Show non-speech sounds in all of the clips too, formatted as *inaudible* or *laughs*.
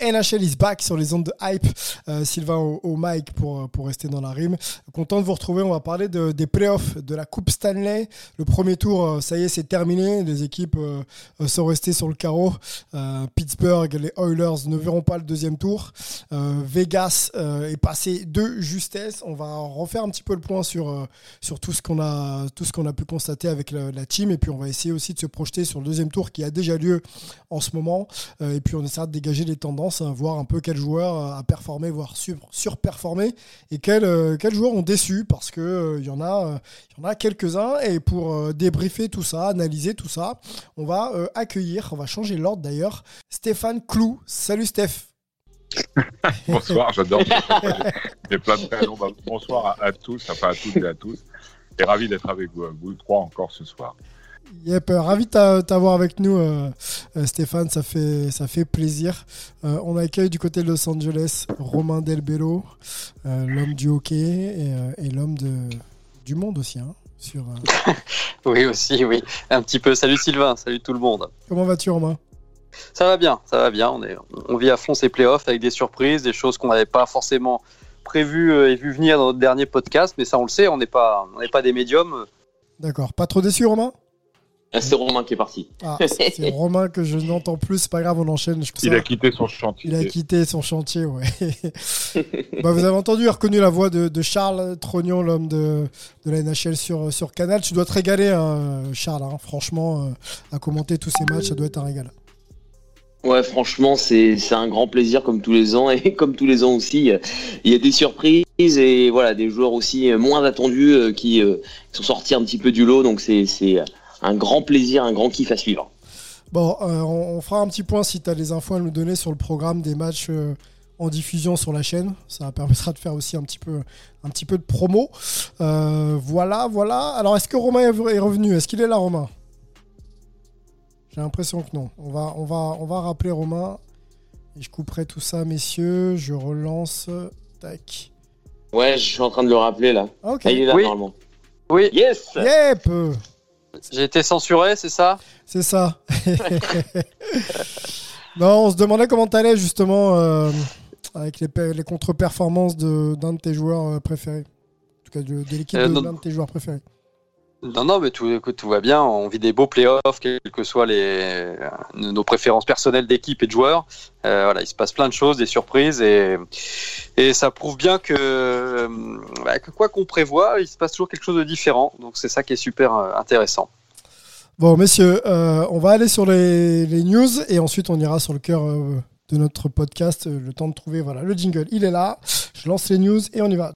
NHL is back sur les ondes de hype. Euh, Sylvain au, mic pour, pour rester dans la rime. Content de vous retrouver. On va parler de, des playoffs de la Coupe Stanley. Le premier tour, euh, ça y est, c'est terminé. Les équipes euh, euh, sont restées sur le carreau. Euh, Pittsburgh, les Oilers ne verront pas le deuxième tour. Euh, Vegas euh, est passé de justesse. On va refaire un petit peu le point sur, euh, sur tout ce qu'on a, a pu constater avec la, la team. Et puis on va essayer aussi de se projeter sur le deuxième tour qui a déjà lieu en ce moment. Euh, et puis on essaiera de dégager les tendances, voir un peu quel joueur a performé, voire sur, surperformé, et quels euh, quels joueurs ont déçu, parce que euh, y en a, euh, a quelques-uns. Et pour débriefer tout ça, analyser tout ça, on va accueillir, on va changer l'ordre d'ailleurs, Stéphane Clou. Salut Steph. *laughs* Bonsoir, j'adore. *laughs* J'ai plein de. Bah, Bonsoir à, à tous, enfin à toutes et à tous. Et ravi d'être avec vous, vous trois encore ce soir. Yep, euh, ravi de t'a- t'avoir avec nous, euh, euh, Stéphane. Ça fait, ça fait plaisir. Euh, on accueille du côté de Los Angeles Romain Delbello, euh, l'homme du hockey et, et l'homme du monde aussi. hein, sur, *laughs* Oui, aussi, oui. Un petit peu. Salut Sylvain, salut tout le monde. Comment vas-tu, Romain? Ça va bien, ça va bien. On, est, on vit à fond ces playoffs avec des surprises, des choses qu'on n'avait pas forcément prévues et vu venir dans notre dernier podcast. Mais ça, on le sait, on n'est pas, on pas des médiums. D'accord. Pas trop déçu, Romain? C'est Romain qui est parti. ah, *laughs* C'est Romain que je n'entends plus. C'est pas grave, on enchaîne. Je- Il a quitté son chantier. Il a quitté son chantier, ouais. *laughs* bah, vous avez entendu et reconnu la voix de, de Charles Trognon, l'homme de, de la NHL sur, sur Canal. Tu dois te régaler, hein, Charles. hein. Franchement, euh, à commenter tous ces matchs, ça doit être un régal. Ouais, franchement, c'est c'est un grand plaisir comme tous les ans *laughs* et comme tous les ans aussi, il y a des surprises et voilà des joueurs aussi euh, moins attendus euh, qui, euh, qui sont sortis un petit peu du lot. Donc c'est c'est un grand plaisir, un grand kiff à suivre. Bon, euh, on, on fera un petit point si tu as des infos à nous donner sur le programme des matchs euh, en diffusion sur la chaîne. Ça permettra de faire aussi un petit peu, un petit peu de promo. Euh, voilà, voilà. Alors, est-ce que Romain est revenu? Est-ce qu'il est là, Romain? J'ai l'impression que non. On va, on, va, on va rappeler Romain. Et je couperai tout ça, messieurs. Je relance. Tac. Ouais, je suis en train de le rappeler là. Ah, Ok. Ah, il est là Oui. normalement. Oui, Yes. Yep j'ai été censuré, c'est ça? C'est ça. *laughs* non, on se demandait comment t'allais justement euh, avec les, pe- les contre-performances de- d'un de, tes joueurs préférés. En tout cas, de, de l'équipe Euh, de l'un de tes joueurs préférés. Non, non, mais tout, va bien. On vit des beaux playoffs, quelles que soient les, nos préférences personnelles d'équipe et de joueurs. Euh, voilà, il se passe plein de choses, des surprises, et, ça prouve bien que, euh, bah, que quoi qu'on prévoit, il se passe toujours quelque chose de différent. Donc c'est ça qui est super euh, intéressant. Bon, messieurs, euh, on va aller sur les, news et ensuite on ira sur le cœur euh, de notre podcast. Euh, Le temps de trouver voilà, le jingle, il est là. Je lance les news et on y va.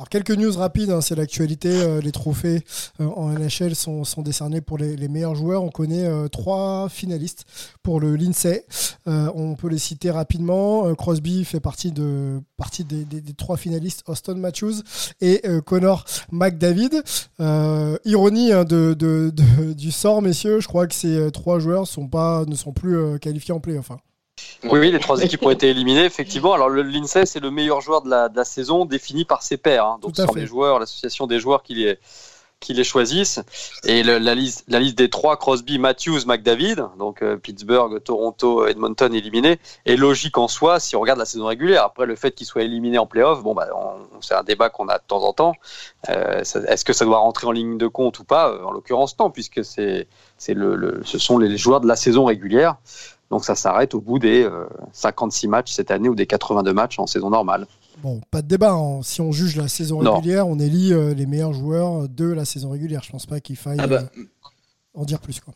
Alors quelques news rapides, hein, c'est l'actualité. euh, les trophées euh, en NHL sont, sont décernés pour les, les meilleurs joueurs. On connaît euh, trois finalistes pour le Lindsay. Euh, on peut les citer rapidement. Euh, Crosby fait partie, de, partie des, des- trois finalistes, Austin Matthews et euh, Connor McDavid. Ironie hein, de, de- de- du sort, messieurs, je crois que ces trois joueurs sont pas, ne sont plus qualifiés en play. Enfin, Oui, les trois équipes ont été éliminées, effectivement. Alors, le l'INSEE, c'est le meilleur joueur de la, de la saison défini par ses pairs. hein. Donc, ce sont les joueurs, l'association des joueurs qui les, qui les choisissent. Et le- la, liste, la liste des trois, Crosby, Matthews, McDavid, donc euh, Pittsburgh, Toronto, Edmonton éliminés, est logique en soi si on regarde la saison régulière. Après, le fait qu'ils soient éliminés en playoff, bon, bah, c'est un débat qu'on a de temps en temps. Euh, Est-ce que ça doit rentrer en ligne de compte ou pas? Euh, En l'occurrence, non, puisque c'est, c'est le, le- ce sont les joueurs de la saison régulière. Donc ça s'arrête au bout des euh, 56 matchs cette année ou des 82 matchs en saison normale. Bon, pas de débat. hein. Si on juge la saison Non. régulière, on élit euh, les meilleurs joueurs de la saison régulière. Je pense pas qu'il faille Ah bah, euh, en dire plus. Quoi.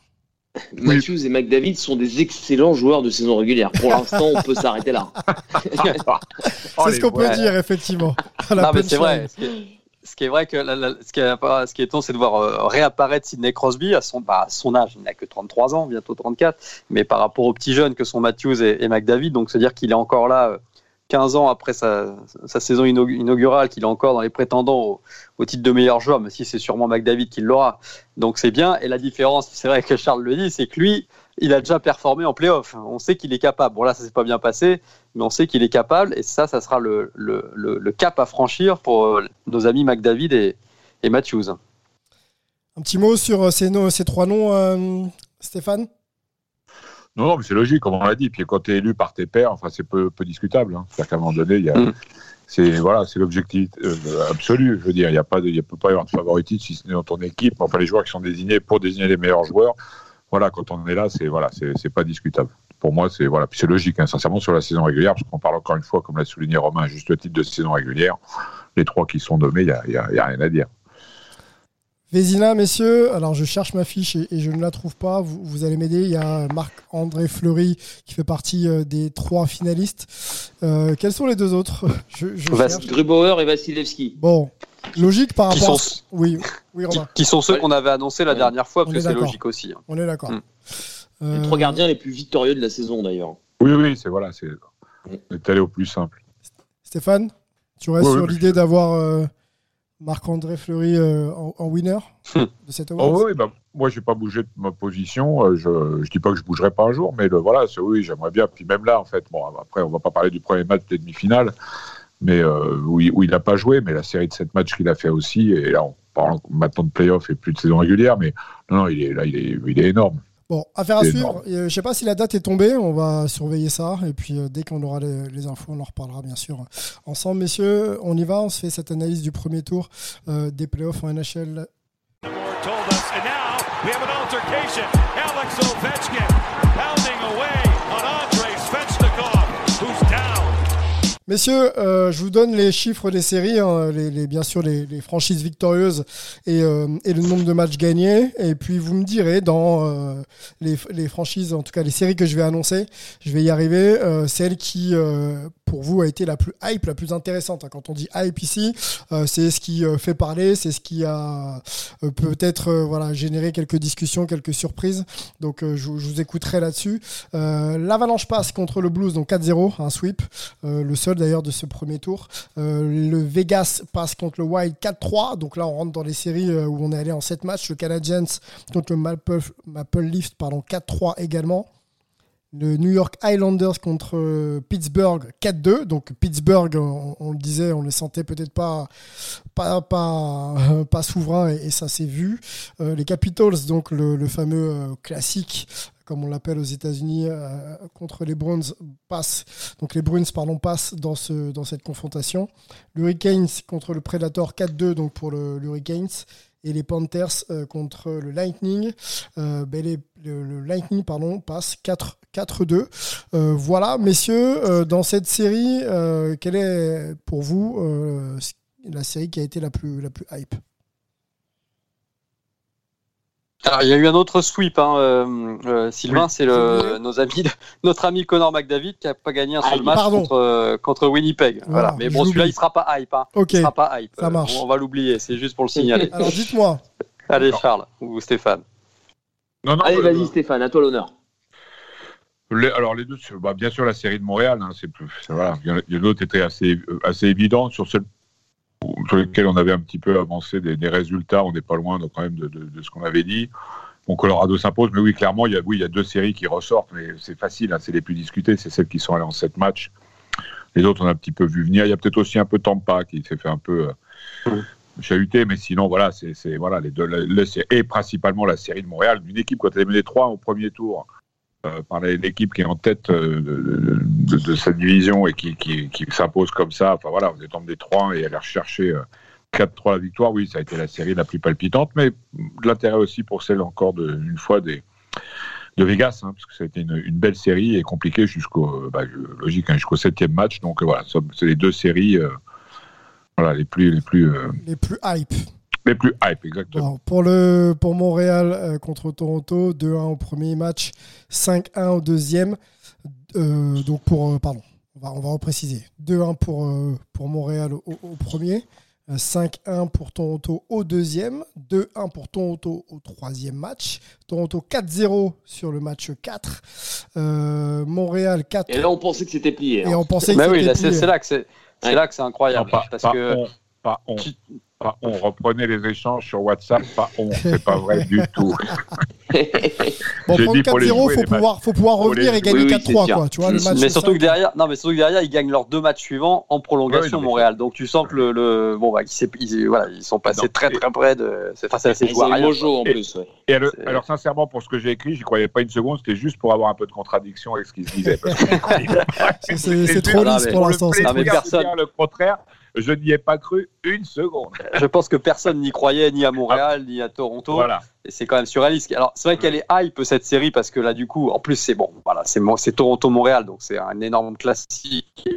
*laughs* Matthews et McDavid sont des excellents joueurs de saison régulière. Pour *laughs* l'instant, on peut s'arrêter là. *laughs* C'est ce qu'on peut ouais. dire, effectivement. C'est vrai. Ce qui est, vrai que ce, qui est, ce c'est de voir euh, réapparaître Sidney Crosby à son, bah, à son âge. Il n'a que 33 ans, bientôt 34. Mais par rapport aux petits jeunes que sont Matthews et, McDavid, donc se dire qu'il est encore là euh, 15 ans après sa, sa saison inaugu- inaugurale, qu'il est encore dans les prétendants au, au titre de meilleur joueur, mais si c'est sûrement McDavid qui l'aura. Donc c'est bien. Et la différence, c'est vrai que Charles le dit, c'est que lui, il a déjà performé en playoff. On sait qu'il est capable. Bon là, ça s'est pas bien passé, mais on sait qu'il est capable. Et ça, ça sera le, le, le, le cap à franchir pour euh, nos amis McDavid et, et Matthews. Un petit mot sur euh, ces, no- ces trois noms, euh, Stéphane? Non, non, mais c'est logique, comme on l'a dit. Puis quand tu es élu par tes pairs, enfin, c'est peu, peu discutable. Hein. C'est-à-dire qu'à un moment donné, il y a. Mm. C'est voilà, c'est l'objectif euh, absolu. Je veux dire, il y a pas, de, il peut pas y avoir de favoritisme si ce n'est dans ton équipe. Enfin, les joueurs qui sont désignés pour désigner les meilleurs joueurs. Voilà, quand on est là, c'est voilà, c'est c'est pas discutable. Pour moi, c'est voilà, puis c'est logique, hein, sincèrement sur la saison régulière, parce qu'on parle encore une fois, comme l'a souligné Romain, à juste titre de saison régulière. Les trois qui sont nommés, il y a, rien à dire. Vézina, messieurs, alors je cherche ma fiche et, et je ne la trouve pas. Vous, vous allez m'aider. Il y a Marc-André Fleury qui fait partie euh, des trois finalistes. Euh, quels sont les deux autres? Je, je. Grubauer et Vasilevski. Bon, logique par Qui rapport. sont, à- Oui, *laughs* oui, qui, sont ceux Ouais. qu'on avait annoncés la Ouais. dernière fois, parce que c'est logique aussi. hein. on est d'accord. Mm. Les Euh, trois gardiens les plus victorieux de la saison d'ailleurs. Oui, oui, c'est voilà, c'est on est allé au plus simple. Stéphane, tu restes Ouais, sur l'idée d'avoir euh, Marc-André Fleury euh, en, en winner *laughs* de cette Oh, oui, bah, moi, je n'ai pas bougé de ma position. Je ne dis pas que je bougerai pas un jour, mais le, voilà, c'est- oui, j'aimerais bien. Puis même là, en fait, bon, après, on va pas parler du premier match des demi-finales, mais euh, où, il- n'a pas joué, mais la série de sept matchs qu'il a fait aussi. Et là, on parle maintenant de playoff et plus de saison régulière, mais non, non, il est là, il est, il est énorme. Bon, affaire à suivre. euh, je sais pas si la date est tombée, on va surveiller ça. Et puis euh, dès qu'on aura les, les infos, on en reparlera bien sûr ensemble. Messieurs, on y va, on se fait cette analyse du premier tour euh, des playoffs en NHL. Alex Ovechkin pounding away Messieurs, euh, je vous donne les chiffres des séries, hein, bien sûr les, franchises victorieuses et, euh, et le nombre de matchs gagnés. Et puis vous me direz dans euh, les, franchises, en tout cas les séries que je vais annoncer, je vais y arriver, celle qui pour vous a été la plus hype, la plus intéressante. Quand on dit hype ici, c'est ce qui fait parler, c'est ce qui a peut-être généré quelques discussions, quelques surprises. Donc je, vous- je vous écouterai là-dessus. L'Avalanche passe contre le Blues, donc 4-0, un sweep, le seul d'ailleurs de ce premier tour. Euh, le Vegas passe contre le Wild 4-3, donc là on rentre dans les séries euh, où on est allé en 7 matchs. Le Canadiens contre le Maple, Maple Leafs, pardon, 4-3 également. Le New York Islanders contre euh, Pittsburgh 4-2. Donc Pittsburgh, on, on le disait, on les sentait peut-être pas pas pas, euh, *laughs* pas souverains et, ça s'est vu. Euh, les Capitals, donc le, fameux euh, classique comme on l'appelle aux États-Unis euh, contre les Bruins passent. Donc les Bruins pardon passent dans ce dans cette confrontation. L'Hurricanes contre le Predator 4-2 donc pour le l'Hurricanes et les Panthers euh, contre le Lightning. Euh, ben, le, le Lightning pardon, passe 4 4-2. Euh, voilà, messieurs, dans cette série, quelle est pour vous la série qui a été la plus, la plus hype? Alors, il y a eu un autre sweep, hein, euh, euh, Sylvain, Oui. c'est le, nos amis, *laughs* notre ami Connor McDavid qui a pas gagné un seul Ah, match contre, euh, contre Winnipeg. Voilà, Voilà. Mais bon, celui-là, il sera pas hype. Hein. Ok, Il sera pas hype. ça Euh, marche. on va l'oublier, c'est juste pour le signaler. *laughs* alors dites-moi. *laughs* Allez. Charles ou Stéphane. Non, non, Allez, euh, vas-y Stéphane, à toi l'honneur. Les- alors les deux, bah, bien sûr la série de Montréal, hein, c'est plus, c'est- voilà. Il y en a- d'autres étaient assez assez évidentes sur celle sur lesquelles on avait un petit peu avancé des, des résultats. On n'est pas loin donc, quand même de, de- de ce qu'on avait dit. Bon, Colorado s'impose, mais oui, clairement, il y a oui, il y a deux séries qui ressortent, mais c'est facile, hein, c'est les plus discutées, c'est celles qui sont allées en sept matchs. Les autres, on a un petit peu vu venir. Il y a peut-être aussi un peu Tampa qui s'est fait un peu, euh, chahuté, mais sinon, voilà, c'est voilà, les deux, le, et principalement la série de Montréal, une équipe, quand elle est menée 3 au premier tour, par l'équipe qui est en tête euh, de, de, cette division et qui, qui, qui s'impose comme ça, enfin voilà, vous êtes des 3 et aller rechercher 4-3 la victoire, oui, ça a été la série la plus palpitante, mais l'intérêt aussi pour celle encore de, une fois des de Vegas, hein, parce que ça a été une, belle série et compliquée jusqu'au bah, logique hein, jusqu'au septième match. Donc voilà, c'est les deux séries voilà, les plus. Les plus, euh, les plus hype. Les plus hype, exactement. pour, le, pour Montréal euh, contre Toronto, 2-1 au premier match, 5-1 au deuxième. Euh, donc pour. pardon, on va, on va repréciser. 2-1 pour, pour Montréal au, premier. 5-1 pour Toronto au deuxième, 2-1 pour Toronto au troisième match, Toronto 4-0 sur le match 4, Montréal 4. Et là on pensait que c'était plié. Et hein. on pensait que bah oui, c'est là que c'est c'est là que c'est incroyable. parce que... on, on, reprenait les échanges sur WhatsApp, pas on, c'est pas vrai du tout. *laughs* bon, prendre 4-0, faut pouvoir, faut pouvoir revenir et gagner 4-3, quoi. Tu vois, le match mais surtout que derrière, non, mais surtout que derrière, ils gagnent leurs deux matchs suivants en prolongation, Montréal. Donc tu sens que le, le bon, bah, ils, voilà, ils sont passés très très près de. Enfin, c'est assez joueur. en plus. Et alors, sincèrement, pour ce que j'ai écrit, j'y croyais pas une seconde. C'était juste pour avoir un peu de contradiction avec ce qu'ils disaient. *laughs* c'est trop lisse pour l'instant. Personne. Le contraire. Je n'y ai pas cru une seconde. *laughs* Je pense que personne n'y croyait, ni à Montréal, ni à Toronto. Voilà. Et c'est quand même surréaliste. Alors, c'est vrai qu'elle est hype, cette série, parce que là, du coup, en plus, c'est bon. Voilà, c'est Toronto-Montréal, donc c'est un énorme classique.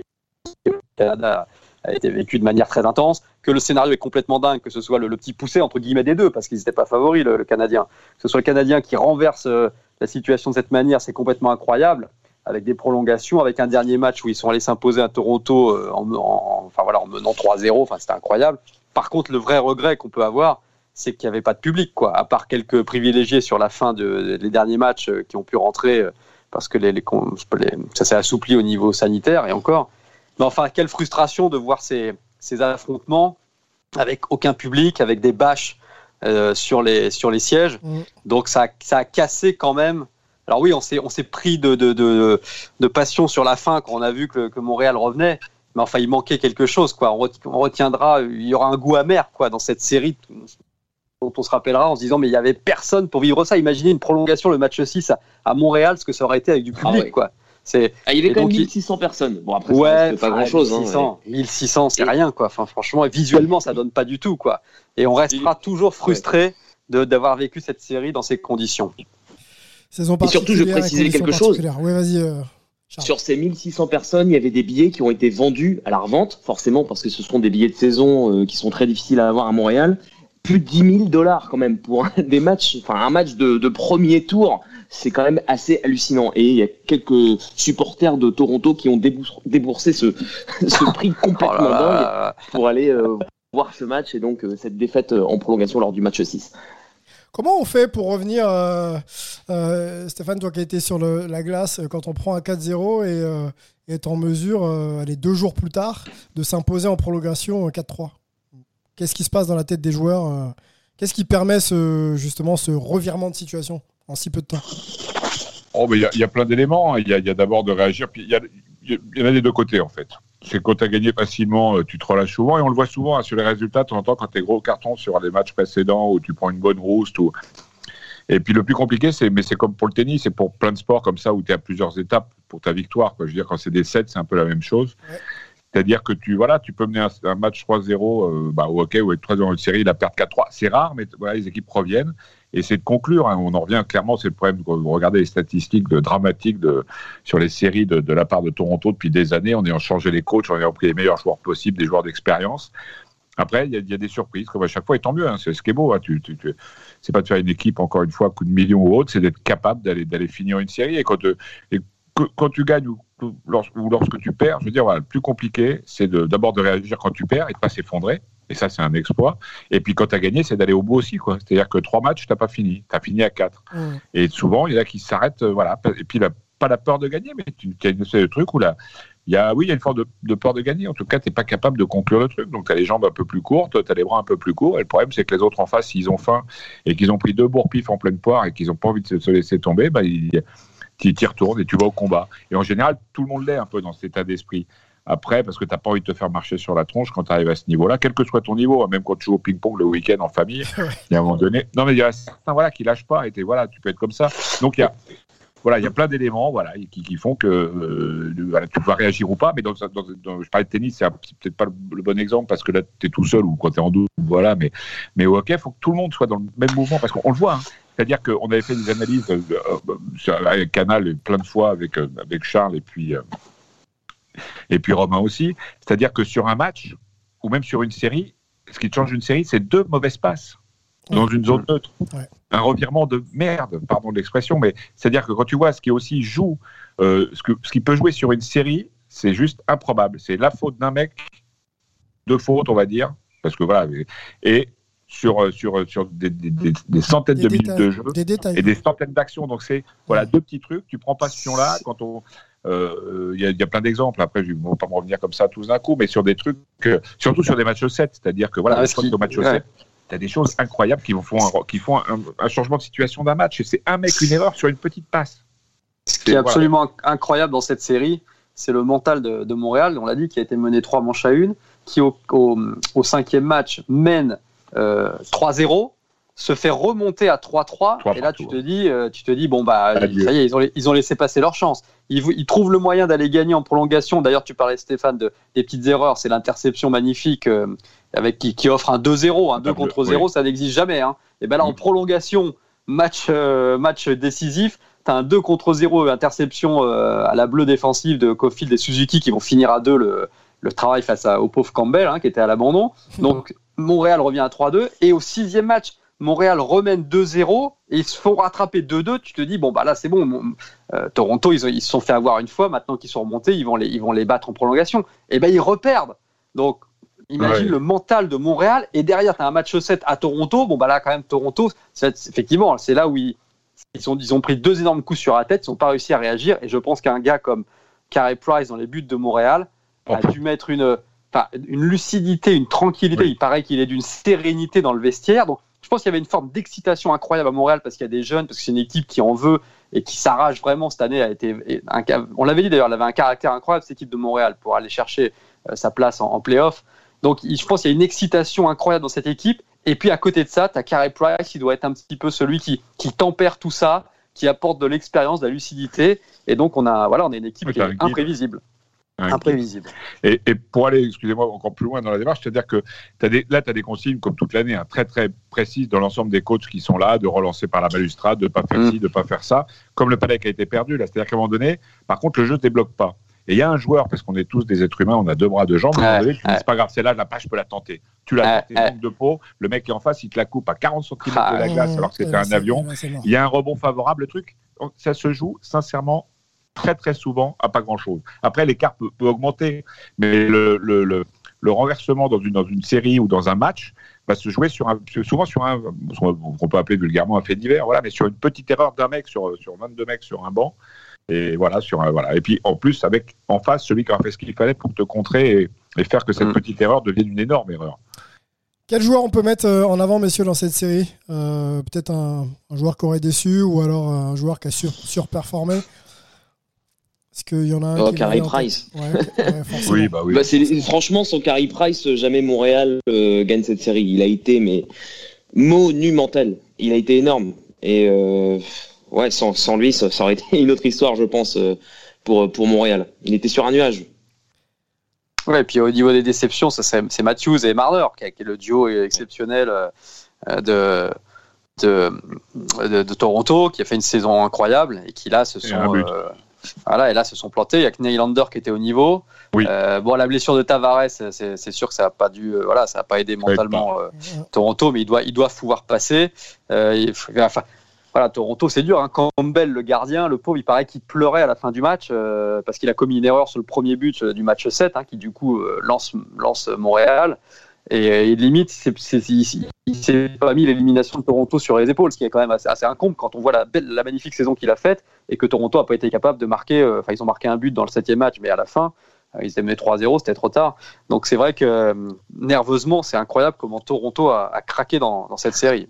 Le Canada a été vécu de manière très intense, que le scénario est complètement dingue, que ce soit le, petit poussé entre guillemets des deux, parce qu'ils n'étaient pas favoris, le, Canadien. Que ce soit le Canadien qui renverse euh, la situation de cette manière, c'est complètement incroyable avec des prolongations, avec un dernier match où ils sont allés s'imposer à Toronto euh, en, enfin, voilà, en menant 3-0. Enfin, c'était incroyable. Par contre, le vrai regret qu'on peut avoir, c'est qu'il n'y avait pas de public, quoi. À part quelques privilégiés sur la fin de, des derniers matchs euh, qui ont pu rentrer euh, parce que les, les, ça s'est assoupli au niveau sanitaire et encore. Mais enfin, quelle frustration de voir ces, ces affrontements avec aucun public, avec des bâches sur, les, sur les sièges. Mm. Donc ça, ça a cassé quand même alors oui, on s'est on s'est pris de, de, de, de, passion sur la fin quand on a vu que, que, Montréal revenait, mais enfin il manquait quelque chose quoi. On retiendra, il y aura un goût amer quoi dans cette série dont on se rappellera en se disant mais il y avait personne pour vivre ça. Imaginez une prolongation le match 6 à, Montréal, ce que ça aurait été avec du public ah quoi. C'est ah, il y avait quand même 1600 personnes. Bon après ouais, pas grand chose. 1600, 1600 c'est rien quoi. Enfin franchement visuellement ça donne pas du tout quoi. Et on restera toujours frustré d'avoir vécu cette série dans ces conditions. Et surtout, je précisais quelque chose. Euh, Sur ces 1600 personnes, il y avait des billets qui ont été vendus à la revente, forcément, parce que ce sont des billets de saison euh, qui sont très difficiles à avoir à Montréal. Plus de 10 000 dollars quand même pour des matchs, enfin un match de, premier tour, c'est quand même assez hallucinant. Et il y a quelques supporters de Toronto qui ont déboursé ce, *laughs* ce prix complètement oh dingue pour aller euh, voir ce match et donc cette défaite en prolongation lors du match 6. Comment on fait pour revenir, euh, euh, Stéphane, toi qui été sur la glace, euh, quand on prend un 4-0 et est en mesure, allez, deux jours plus tard, de s'imposer en prolongation 4-3 Qu'est-ce qui se passe dans la tête des joueurs Qu'est-ce qui permet ce, justement ce revirement de situation en si peu de temps? Oh, il y, a plein d'éléments. Hein. Il y a, d'abord de réagir, il y, en a des deux côtés en fait c'est quand tu gagné facilement, euh, tu te relâches souvent. Et on le voit souvent hein, sur les résultats, de temps en quand tu es gros carton sur les matchs précédents où tu prends une bonne rouste. Ou... Et puis le plus compliqué, c'est, mais c'est comme pour le tennis, c'est pour plein de sports comme ça où tu es à plusieurs étapes pour ta victoire. Quoi. Je dire, quand c'est des sets, c'est un peu la même chose. C'est-à-dire que tu, voilà, tu peux mener un, match 3-0 euh, bah, au hockey ou être 3-0 dans une série, la perte 4-3. C'est rare, mais voilà, les équipes reviennent et c'est de conclure. Hein. on en revient clairement, c'est le problème. Vous regardez les statistiques de, dramatiques de, sur les séries de, la part de Toronto depuis des années. On ayant changé les coachs, on ayant pris les meilleurs joueurs possibles, des joueurs d'expérience. Après, il y, a des surprises, comme à chaque fois, et tant mieux. Hein. c'est ce qui est beau. Hein. tu, c'est pas de faire une équipe, encore une fois, coup de millions ou autre, c'est d'être capable d'aller, d'aller finir une série. Et quand, euh, quand tu gagnes lorsque tu perds, je veux dire, voilà, le plus compliqué, c'est d'abord de, réagir quand tu perds et de pas s'effondrer. Et ça, c'est un exploit. Et puis quand tu as gagné, c'est d'aller au bout aussi. quoi. C'est-à-dire que trois matchs, tu n'as pas fini. Tu as fini à quatre. Et souvent, il y en a qui s'arrêtent. Euh, voilà. Et puis, pas la peur de gagner, mais tu as de truc où là, il y a, oui, il y a une forme de, peur de gagner. En tout cas, tu n'es pas capable de conclure le truc. Donc, tu as les jambes un peu plus courtes, tu as les bras un peu plus courts. Et le problème, c'est que les autres en face, s'ils ont faim et qu'ils ont pris deux bourpifs en pleine poire et qu'ils n'ont pas envie de se laisser tomber, bah, ils, tu y retournes et tu vas au combat. Et en général, tout le monde l'est un peu dans cet état d'esprit. Après, parce que tu n'as pas envie de te faire marcher sur la tronche quand tu arrives à ce niveau-là, quel que soit ton niveau, hein, même quand tu joues au ping-pong le week-end en famille, *laughs* il y a un moment donné. Non, mais il y a certains voilà, qui lâchent pas, et voilà, tu peux être comme ça. Donc il y a, voilà, il y a plein d'éléments voilà, qui, qui font que euh, tu vas réagir ou pas. Mais dans, dans, je parlais de tennis, c'est peut-être pas le, bon exemple parce que là, tu es tout seul ou quand tu es en double. Voilà, mais, mais au hockey, il faut que tout le monde soit dans le même mouvement parce qu'on le voit. Hein. C'est-à-dire qu'on avait fait des analyses euh, euh, avec Canal plein de fois avec, avec Charles et puis, et puis Romain aussi. C'est-à-dire que sur un match ou même sur une série, ce qui change une série, c'est deux mauvaises passes dans une zone neutre. Un revirement de merde, pardon de l'expression, mais c'est-à-dire que quand tu vois ce qui aussi joue, euh, ce, que, ce qui peut jouer sur une série, c'est juste improbable. C'est la faute d'un mec, deux fautes, on va dire, parce que voilà, et sur, euh, sur, euh, sur des, centaines de minutes de jeu et des centaines d'actions. Donc c'est voilà deux petits trucs. Tu prends pas ce là quand on il y, a plein d'exemples. Après, je ne vais pas me revenir comme ça tous d'un coup, mais sur des trucs, surtout sur des matchs 7, c'est-à-dire que voilà, ah, au match 7, tu as des choses incroyables qui font un, qui font un, changement de situation d'un match. Et c'est un mec, une erreur sur une petite passe. Ce qui est absolument incroyable dans cette série, c'est le mental de, Montréal, on l'a dit, qui a été mené trois manches à une, qui au, au, cinquième match mène 3-0, euh, se fait remonter à 3-3, et là tu te dis, euh, tu te dis bon bah ça y est, ils ont, ils ont laissé passer leur chance. Ils, ils trouvent le moyen d'aller gagner en prolongation. D'ailleurs, tu parlais Stéphane de, des petites erreurs, c'est l'interception magnifique euh, avec qui, offre un 2-0, un 2 contre 0, ça n'existe jamais. Hein. Et ben là, en mm. prolongation, match, euh, match décisif, tu as un 2 contre 0, interception euh, à la bleue défensive de Cofield et Suzuki qui vont finir à 2 le, le travail face à, au pauvre Campbell hein, qui était à l'abandon. *laughs* Donc Montréal revient à 3-2 et au sixième match, Montréal remène 2-0 et ils se font rattraper 2-2. Tu te dis, bon, bah là, c'est bon. Euh, Toronto, ils, ils, se sont fait avoir une fois. Maintenant qu'ils sont remontés, ils vont, les, ils vont les battre en prolongation. Et ben, ils reperdent. Donc, Imagine le mental de Montréal et derrière tu as un match 7 à Toronto. Bon bah là quand même Toronto, effectivement c'est là où ils, ils, ont, ils ont pris deux énormes coups sur la tête, ils n'ont pas réussi à réagir et je pense qu'un gars comme Carey Price dans les buts de Montréal a dû mettre une, une lucidité, une tranquillité. Il paraît qu'il est d'une sérénité dans le vestiaire. Donc je pense qu'il y avait une forme d'excitation incroyable à Montréal parce qu'il y a des jeunes, parce que c'est une équipe qui en veut et qui s'arrache vraiment cette année. A été, on l'avait dit d'ailleurs, elle avait un caractère incroyable cette équipe de Montréal pour aller chercher euh, sa place en, en playoff. Donc je pense qu'il y a une excitation incroyable dans cette équipe. Et puis à côté de ça, tu as Carey Price qui doit être un petit peu celui qui, qui tempère tout ça, qui apporte de l'expérience, de la lucidité. Et donc on a, voilà, on a une équipe qui est imprévisible. Imprévisible. Et, pour aller, excusez-moi, encore plus loin dans la démarche, c'est-à-dire que as des, là, tu as des consignes, comme toute l'année, hein, très très précises dans l'ensemble des coachs qui sont là, de relancer par la balustrade, de ne pas faire mm. ci, de ne pas faire ça, comme le palais qui a été perdu. Là, c'est-à-dire qu'à un moment donné, par contre, le jeu ne débloque pas. Et il y a un joueur, parce qu'on est tous des êtres humains, on a deux bras, deux jambes, c'est pas grave, c'est là, la page, je peux la tenter. Tu l'as tenté, manque de peau, le mec qui est en face, il te la coupe à 40 cm de la ah, glace alors que c'était un avion. Il y a un rebond favorable, le truc, ça se joue sincèrement très très souvent à pas grand chose. Après, l'écart peut, peut, augmenter, mais le, le, le, le, renversement dans une, dans une série ou dans un match va se jouer sur un, souvent sur un, on peut appeler vulgairement un fait divers, voilà, mais sur une petite erreur d'un mec sur, sur 22 mecs sur un banc, et voilà, sur voilà. Et puis en plus, avec en face celui qui a fait ce qu'il fallait pour te contrer et, faire que cette mm. petite erreur devienne une énorme erreur. Quel joueur on peut mettre euh, en avant, messieurs, dans cette série? Euh, Peut-être un, joueur qui aurait déçu ou alors un joueur qui a surperformé Est-ce qu'il y en a un oh, Carey Price. *laughs* oui, bah oui. Bah, franchement, sans Carey Price, jamais Montréal euh, gagne cette série. Il a été mais monumental. Il a été énorme. Et ouais, sans, sans lui, ça, aurait été *laughs* une autre histoire, je pense, euh, pour, pour Montréal. Il était sur un nuage. Ouais, et puis au niveau des déceptions, c'est Matthews et Marner, qui, est le duo exceptionnel euh, de, de, de, Toronto, qui a fait une saison incroyable et qui là se sont. Euh, voilà, et là se sont plantés. Il y a que Nylander qui était au niveau. Oui. bon, la blessure de Tavares, c'est sûr que ça n'a pas dû, voilà, ça n'a pas aidé mentalement Toronto, mais il doit, il doit pouvoir passer. Il, enfin, voilà, Toronto, c'est dur. Hein. Campbell, le gardien, le pauvre, il paraît qu'il pleurait à la fin du match euh, parce qu'il a commis une erreur sur le premier but euh, du match 7, hein, qui du coup euh, lance, lance Montréal. Et, limite, il ne s'est pas mis l'élimination de Toronto sur les épaules, ce qui est quand même assez, assez incombe quand on voit la, belle, la magnifique saison qu'il a faite et que Toronto n'a pas été capable de marquer. Enfin, ils ont marqué un but dans le septième match, mais à la fin, ils étaient menés 3-0, c'était trop tard. Donc c'est vrai que nerveusement, c'est incroyable comment Toronto a, craqué dans cette série.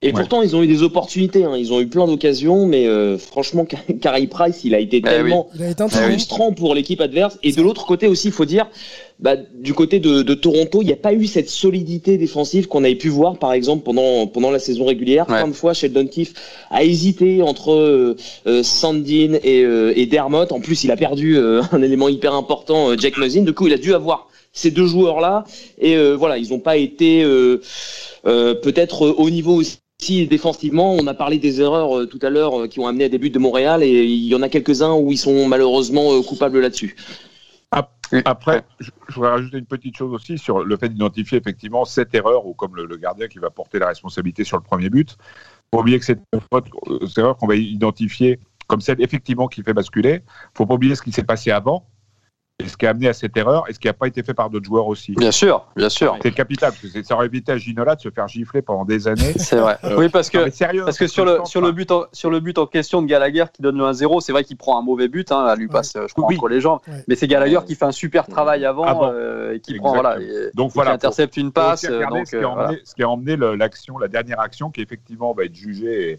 Et pourtant, ils ont eu des opportunités. Hein. Ils ont eu plein d'occasions, mais euh, franchement, Carey Price, il a été Eh tellement Il frustrant pour l'équipe adverse. Et de l'autre côté aussi, il faut dire, bah, du côté de, de Toronto, il n'y a pas eu cette solidité défensive qu'on avait pu voir, par exemple, pendant pendant la saison régulière. Ouais. Plein de fois, Sheldon Keefe a hésité entre euh, euh, Sandin et, euh, et Dermott. En plus, il a perdu euh, *laughs* un élément hyper important, euh, Jack Muzzin. Du coup, il a dû avoir ces deux joueurs-là. Et euh, voilà, ils n'ont pas été euh, euh, peut-être au niveau aussi si défensivement, on a parlé des erreurs euh, tout à l'heure euh, qui ont amené à des buts de Montréal et il y en a quelques-uns où ils sont malheureusement euh, coupables là-dessus. Après, je, je voudrais rajouter une petite chose aussi sur le fait d'identifier effectivement cette erreur ou comme le, le gardien qui va porter la responsabilité sur le premier but. Faut oublier que c'est une euh, cette erreur qu'on va identifier comme celle effectivement qui fait basculer. Faut pas oublier ce qui s'est passé avant et ce qui a amené à cette erreur? Et ce qui n'a pas été fait par d'autres joueurs aussi? Bien sûr, bien sûr. C'est capital parce que ça aurait évité à Ginola de se faire gifler pendant des années. *laughs* C'est vrai. Euh, oui, parce que sérieux, Parce que sur le, sur, le but en, sur le but en question de Gallagher qui donne le 1-0, c'est vrai qu'il prend un mauvais but, hein, à lui Ouais. passe, euh, je crois, Oui. entre les jambes. Ouais. Mais c'est Gallagher qui fait un super travail avant, euh, et qui prend, voilà, et- Donc qui voilà. intercepte une passe. donc, ce, qui a voilà. emmené, ce qui a emmené le- l'action, la dernière action qui effectivement va être jugée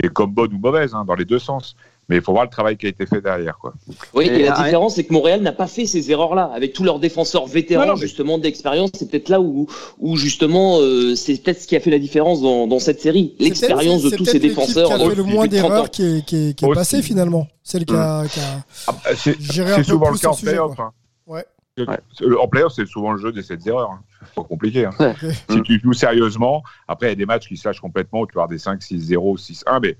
et, et comme bonne ou mauvaise hein, dans les deux sens. Mais il faut voir le travail qui a été fait derrière. Quoi. Oui, Et et, la différence, c'est que Montréal n'a pas fait ces erreurs-là. Avec tous leurs défenseurs vétérans, Non, non, mais- justement, d'expérience, c'est peut-être là où, où justement, euh, c'est peut-être ce qui a fait la différence dans, dans cette série. C'est L'expérience de tous c'est ces défenseurs. qui a fait le moins plus de 30 ans. d'erreurs qui est, qui est, qui est passé finalement. Celle qui a, qui a- Ah, bah, C'est J'irai un c'est peu souvent le cas en playoff. hein. Ouais. C'est- En playoff, c'est souvent le jeu de cette erreurs. Hein. C'est pas compliqué. hein. Ouais. Si tu joues sérieusement, après, il y a des matchs qui se lâchent complètement tu vas avoir des 5, 6, 0, 6, 1, mais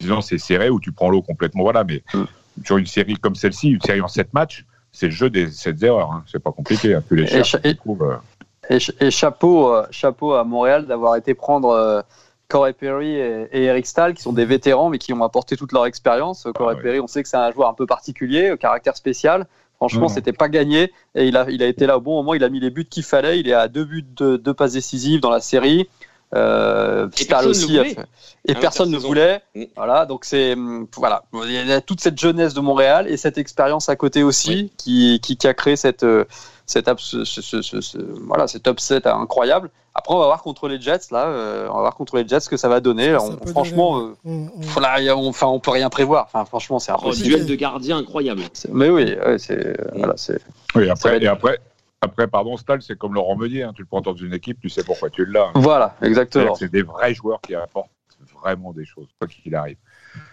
disons, c'est serré où tu prends l'eau complètement. Voilà, mais Mm. sur une série comme celle-ci, une série en 7 matchs, c'est le jeu des 7 erreurs. Hein. C'est pas compliqué. Hein. Tu les Et cherches. cha- et- tu trouves, euh, Et, ch- et chapeau, euh, chapeau à Montréal d'avoir été prendre euh, Corey Perry et, Eric Stahl, qui sont des vétérans, mais qui ont apporté toute leur expérience. Corey ouais. Perry, on sait que c'est un joueur un peu particulier, euh, caractère spécial. Franchement, Non. c'était pas gagné. Et il a, il a été là au bon moment. Il a mis les buts qu'il fallait. Il est à deux buts, de, deux passes décisives dans la série. Euh, Et personne aussi. ne a voulait. fait- Et À personne ne voulait. Voilà. Donc c'est voilà. Il y a toute cette jeunesse de Montréal et cette expérience à côté aussi qui, qui, qui a créé cette euh, cet, abs- ce, ce- ce- ce- voilà, cet upset incroyable. Après, on va voir contre les Jets, là, euh, on va voir contre les Jets ce que ça va donner. Ça On- franchement, donner- euh, voilà, y a- on, enfin, on peut rien prévoir. Enfin, franchement, c'est Oh, impossible. duel de gardiens incroyable. Mais oui, ouais, c'est euh, voilà, c'est. Oui, après, être- et après, après, pardon, Stahl, c'est comme Laurent Meunier. hein. Tu le prends dans une équipe, tu sais pourquoi tu es là. Voilà, exactement. C'est des vrais joueurs qui apportent vraiment des choses, quoi qu'il arrive.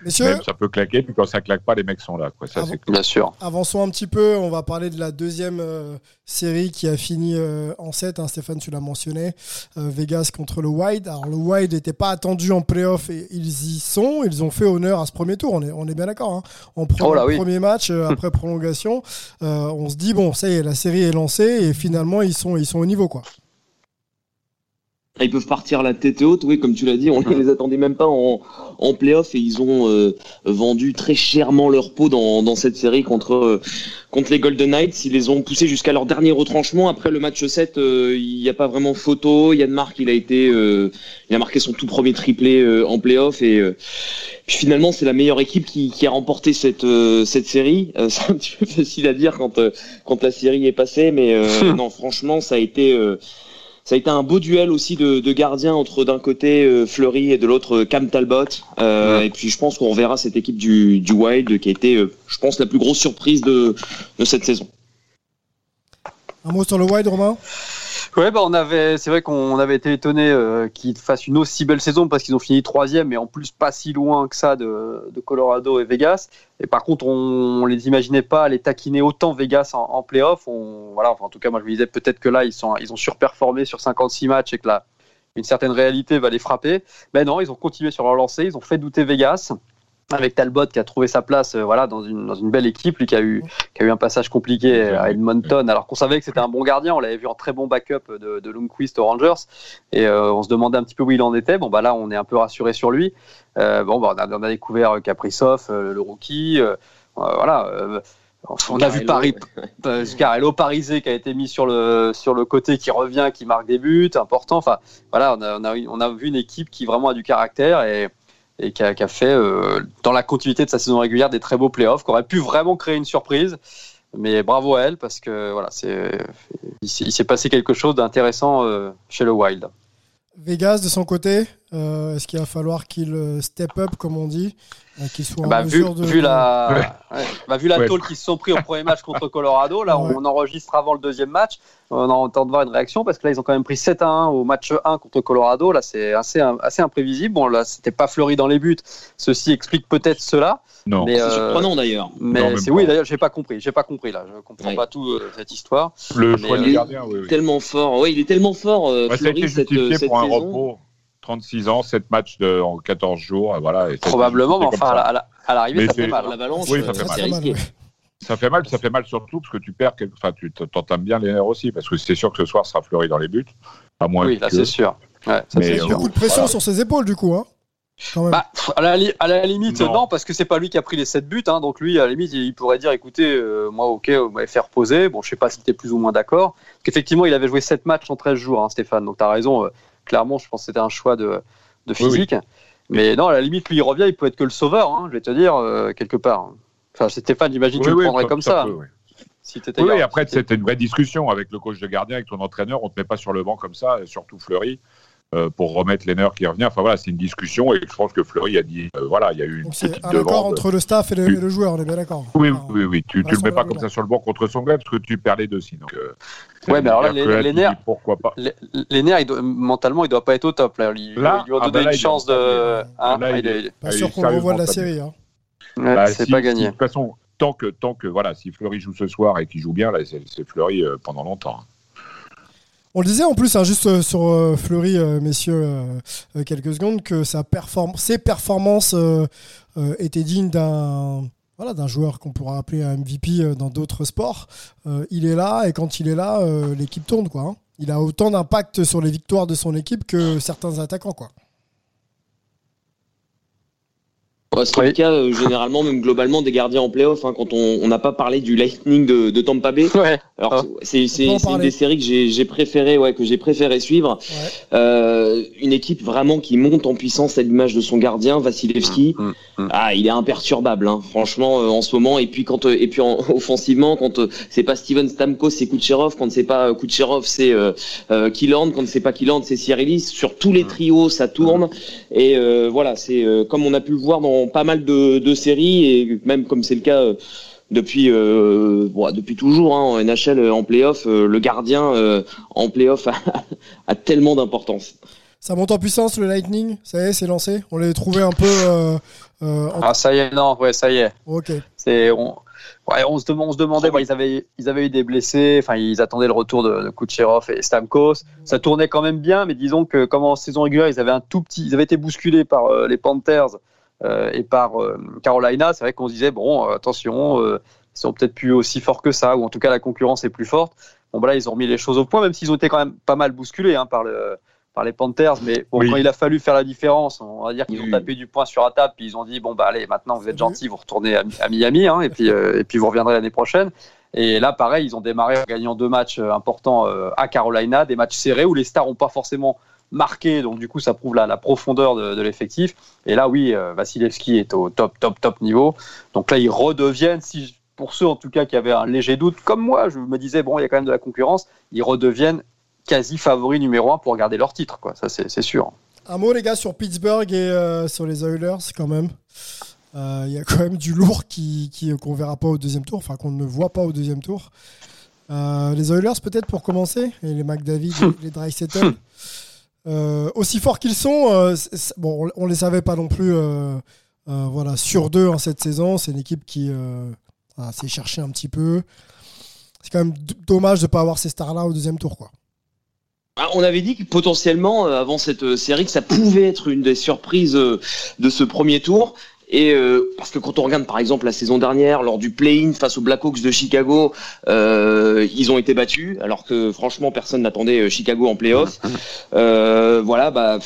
Messieurs, Même ça peut claquer, puis quand ça claque pas, les mecs sont là. Quoi. Ça, c'est Bien sûr. avançons un petit peu. On va parler de la deuxième euh, série qui a fini euh, en 7. hein, Stéphane, tu l'as mentionné. Euh, Vegas contre le Wild. Alors, le Wild n'était pas attendu en playoff et ils y sont. Ils ont fait honneur à ce premier tour. On est, on est bien d'accord. Hein. En pre- Oh là, oui. premier match, euh, après *laughs* prolongation, euh, on se dit, bon, ça y est, la série est lancée et finalement, ils sont, ils sont au niveau. quoi. Ils peuvent partir la tête haute, oui, comme tu l'as dit, on ne les attendait même pas en, en playoff et ils ont euh, vendu très chèrement leur peau dans, dans cette série contre, euh, contre les Golden Knights. Ils les ont poussés jusqu'à leur dernier retranchement. Après le match 7, euh, il n'y a pas vraiment photo. Yann Marc, il a été, euh, il a marqué son tout premier triplé euh, en playoff et euh, puis finalement c'est la meilleure équipe qui, qui a remporté cette, euh, cette série. Euh, *laughs* c'est un petit peu facile à dire quand, euh, quand la série est passée, mais euh, *laughs* non, franchement, ça a été. Ça a été un beau duel aussi de, de gardiens entre d'un côté euh, Fleury et de l'autre euh, Cam Talbot. Euh, Et puis je pense qu'on reverra cette équipe du, du Wild qui a été, euh, je pense, la plus grosse surprise de, de cette saison. Un mot sur le Wild, Romain? Ouais, bah on avait, c'est vrai qu'on avait été étonné euh, qu'ils fassent une aussi belle saison parce qu'ils ont fini troisième et en plus pas si loin que ça de, Colorado et Vegas. Et par contre, on, on les imaginait pas les taquiner autant Vegas en, en playoff. Voilà, enfin, en tout cas, moi je me disais peut-être que là ils sont, ils ont surperformé sur 56 matchs et que là une certaine réalité va les frapper. Mais non, ils ont continué sur leur lancée, ils ont fait douter Vegas. Avec Talbot qui a trouvé sa place euh, voilà, dans, une, dans une belle équipe, lui qui a, eu, qui a eu un passage compliqué à Edmonton, alors qu'on savait que c'était un bon gardien, on l'avait vu en très bon backup de, de Lundqvist aux Rangers, et euh, on se demandait un petit peu où il en était. Bon, bah là, on est un peu rassuré sur lui. Euh, bon, bah, on, a, on a découvert Kaprizov, euh, le rookie, euh, voilà. euh, on a vu Paris, *laughs* euh, Scarello Parisé qui a été mis sur le, sur le côté, qui revient, qui marque des buts, important. Enfin, voilà, on a, on a, on a vu une équipe qui vraiment a du caractère et et qui a, fait, euh, dans la continuité de sa saison régulière, des très beaux playoffs, qui aurait pu vraiment créer une surprise. Mais bravo à elle, parce que voilà, c'est, il s'est il s'est passé quelque chose d'intéressant euh, chez le Wild. Vegas, de son côté, Euh, Est-ce qu'il va falloir qu'il euh, step up, comme on dit, euh, qu'il soit Bah, en vu, mesure de. vu la, ouais. Bah, vu la Ouais. tôle qu'ils se sont pris au premier match contre Colorado, là Ouais. on enregistre avant le deuxième match. On entend de voir une réaction parce que là ils ont quand même pris 7 à 1 au match 1 contre Colorado. Là c'est assez, assez imprévisible. Bon là c'était pas fleuri dans les buts. Ceci explique peut-être cela. Non. Mais, C'est euh, surprenant d'ailleurs. mais c'est oui d'ailleurs j'ai pas compris. J'ai pas compris là. Je comprends Ouais. pas tout euh, cette histoire. Le mais, choix euh, du gardien, oui. oui. Tellement fort. Ouais, il est tellement fort, euh, Ouais, ça a été Fleury, cette, justifié cette pour un saison. repos. 36 ans, 7 matchs de, en 14 jours, et voilà. et Probablement, mais enfin à ça. la- à la- à l'arrivée Mais ça fait mal. Hein. l'Avalanche, Oui, euh, ça fait c'est mal. risqué. Ça fait mal, ça fait mal surtout parce que tu perds, enfin, tu t'entames bien les nerfs aussi, parce que c'est sûr que ce soir sera fleuri dans les buts, à moins Oui là c'est sûr. Ouais, ça, Mais, c'est euh, sûr. Beaucoup de pression Voilà. sur ses épaules, du coup. Hein. Bah, à, la, à la limite, non, Non. parce que c'est pas lui qui a pris les 7 buts. Hein, donc lui, à la limite, il pourrait dire écoutez, euh, moi, ok, vous m'avez fait reposer. Bon, je sais pas si t'es plus ou moins d'accord. Parce qu'effectivement, il avait joué 7 matchs en 13 jours, hein, Stéphane. Donc t'as raison. euh, clairement, je pense que c'était un choix de, de Oui, oui. physique. Mais non, à la limite, lui, il revient, il peut être que le sauveur, hein, je vais te dire, euh, quelque part. Enfin, Stéphane, j'imagine que tu Oui, le oui, prendrais comme ça peut, oui. Si gardien. après, c'était une vraie discussion avec le coach de gardien, avec ton entraîneur. On ne te met pas sur le banc comme ça, et surtout Fleury, pour remettre les nerfs qui revient. Enfin voilà, c'est une discussion, et je pense que Fleury a dit euh, voilà, il y a eu une Donc c'est petite un accord entre le staff et le, et le joueur, on est bien d'accord. Oui, Enfin, oui, oui, tu ne le mets pas comme ça sur le banc contre son gars, parce que tu perds les deux sinon. Euh, Ouais, mais alors là, les- nerfs- Pourquoi pas Les, nerfs, il doit- mentalement, il doit pas être au top. Là, il, Là, il lui a ah donné bah là, une chance de. Hein, Là, il est- Pas sûr qu'on le revoie de la série. Hein. ouais, Bah, c'est si- pas gagné. de toute façon, tant que, tant que voilà, si Fleury joue ce soir et qu'il joue bien, là, c'est c'est Fleury euh, pendant longtemps. On le disait en plus, hein, juste euh, sur euh, Fleury, euh, messieurs, quelques secondes, que sa ses performances étaient dignes d'un voilà, d'un joueur qu'on pourra appeler un MVP dans d'autres sports. Il est là et quand il est là, l'équipe tourne. Quoi, hein. Il a autant d'impact sur les victoires de son équipe que certains attaquants. Quoi. Ouais, c'est Oui. le cas euh, généralement, même globalement, des gardiens en playoff. Hein, quand on on n'a pas parlé du Lightning de, de Tampa Bay. Ouais. Alors Ah. c'est une des séries que j'ai j'ai préféré, ouais, que j'ai préféré suivre. Ouais. Euh, une équipe vraiment qui monte en puissance à l'image de son gardien, Vasilevski. Mm, mm. Ah, il est imperturbable, hein, franchement, euh, en ce moment. Et puis quand, euh, et puis en, *laughs* offensivement, quand euh, c'est pas Steven Stamkos, c'est Kucherov. Quand c'est pas euh, Kucherov, c'est euh, euh, Killand. Quand c'est pas Killand, c'est Cyrilis. Sur tous les trios, ça tourne. Et euh, voilà, c'est euh, comme on a pu le voir dans pas mal de, de séries et même comme c'est le cas. euh, depuis euh, bon, depuis toujours hein, en NHL euh, en playoff, euh, le gardien euh, en playoff *laughs* a, a tellement d'importance. Ça monte en puissance le Lightning, ça y est, c'est lancé? On l'avait trouvé un peu. euh, euh, en- Ah, ça y est, non, ouais, ça y est. Ok. C'est, on, ouais, on, se, dem- on se demandait, bon, ils, avaient, ils avaient eu des blessés, enfin, ils attendaient le retour de, de Kucherov et Stamkos. Ça tournait quand même bien, mais disons que, comme en saison régulière, ils avaient un tout petit, ils avaient été bousculés par euh, les Panthers euh, et par euh, Carolina. C'est vrai qu'on se disait, bon, euh, attention, euh, ils sont peut-être plus aussi forts que ça, ou en tout cas, la concurrence est plus forte. Bon, bah là, ils ont remis les choses au point, même s'ils ont été quand même pas mal bousculés hein, par le. Par les Panthers, mais bon, Oui. quand il a fallu faire la différence, on va dire qu'ils ont tapé du poing sur la table, puis ils ont dit bon bah allez, maintenant vous êtes gentils, vous retournez à, à Miami, hein, et puis euh, et puis vous reviendrez l'année prochaine. Et là, pareil, ils ont démarré en gagnant deux matchs euh, importants euh, à Carolina, des matchs serrés où les stars n'ont pas forcément marqué, donc du coup ça prouve la, la profondeur de, de l'effectif. Et là, oui, euh, Vasilevski est au top, top, top niveau. Donc là, ils redeviennent, si pour ceux en tout cas qui avaient un léger doute, comme moi, je me disais bon, il y a quand même de la concurrence, ils redeviennent quasi favoris numéro un pour garder leur titre, quoi. Ça, c'est sûr. Un mot, les gars, sur Pittsburgh et euh, sur les Oilers, quand même. Euh, Il y a quand même du lourd qui qu'on verra pas au deuxième tour, enfin qu'on ne voit pas au deuxième tour. Euh, les Oilers, peut-être pour commencer, et les McDavid, *laughs* les Dreisaitl. Euh, aussi forts qu'ils sont, euh, bon, on, on les savait pas non plus, euh, voilà, sur deux en cette saison. C'est une équipe qui voilà, s'est cherchée un petit peu. C'est quand même dommage de pas avoir ces stars-là au deuxième tour, quoi. Ah, On avait dit que potentiellement, avant cette série, que ça pouvait être une des surprises de ce premier tour. Et euh, parce que quand on regarde par exemple la saison dernière, lors du play-in face aux Blackhawks de Chicago, euh, ils ont été battus, alors que franchement personne n'attendait euh, Chicago en play-off. *laughs* Euh, voilà, bah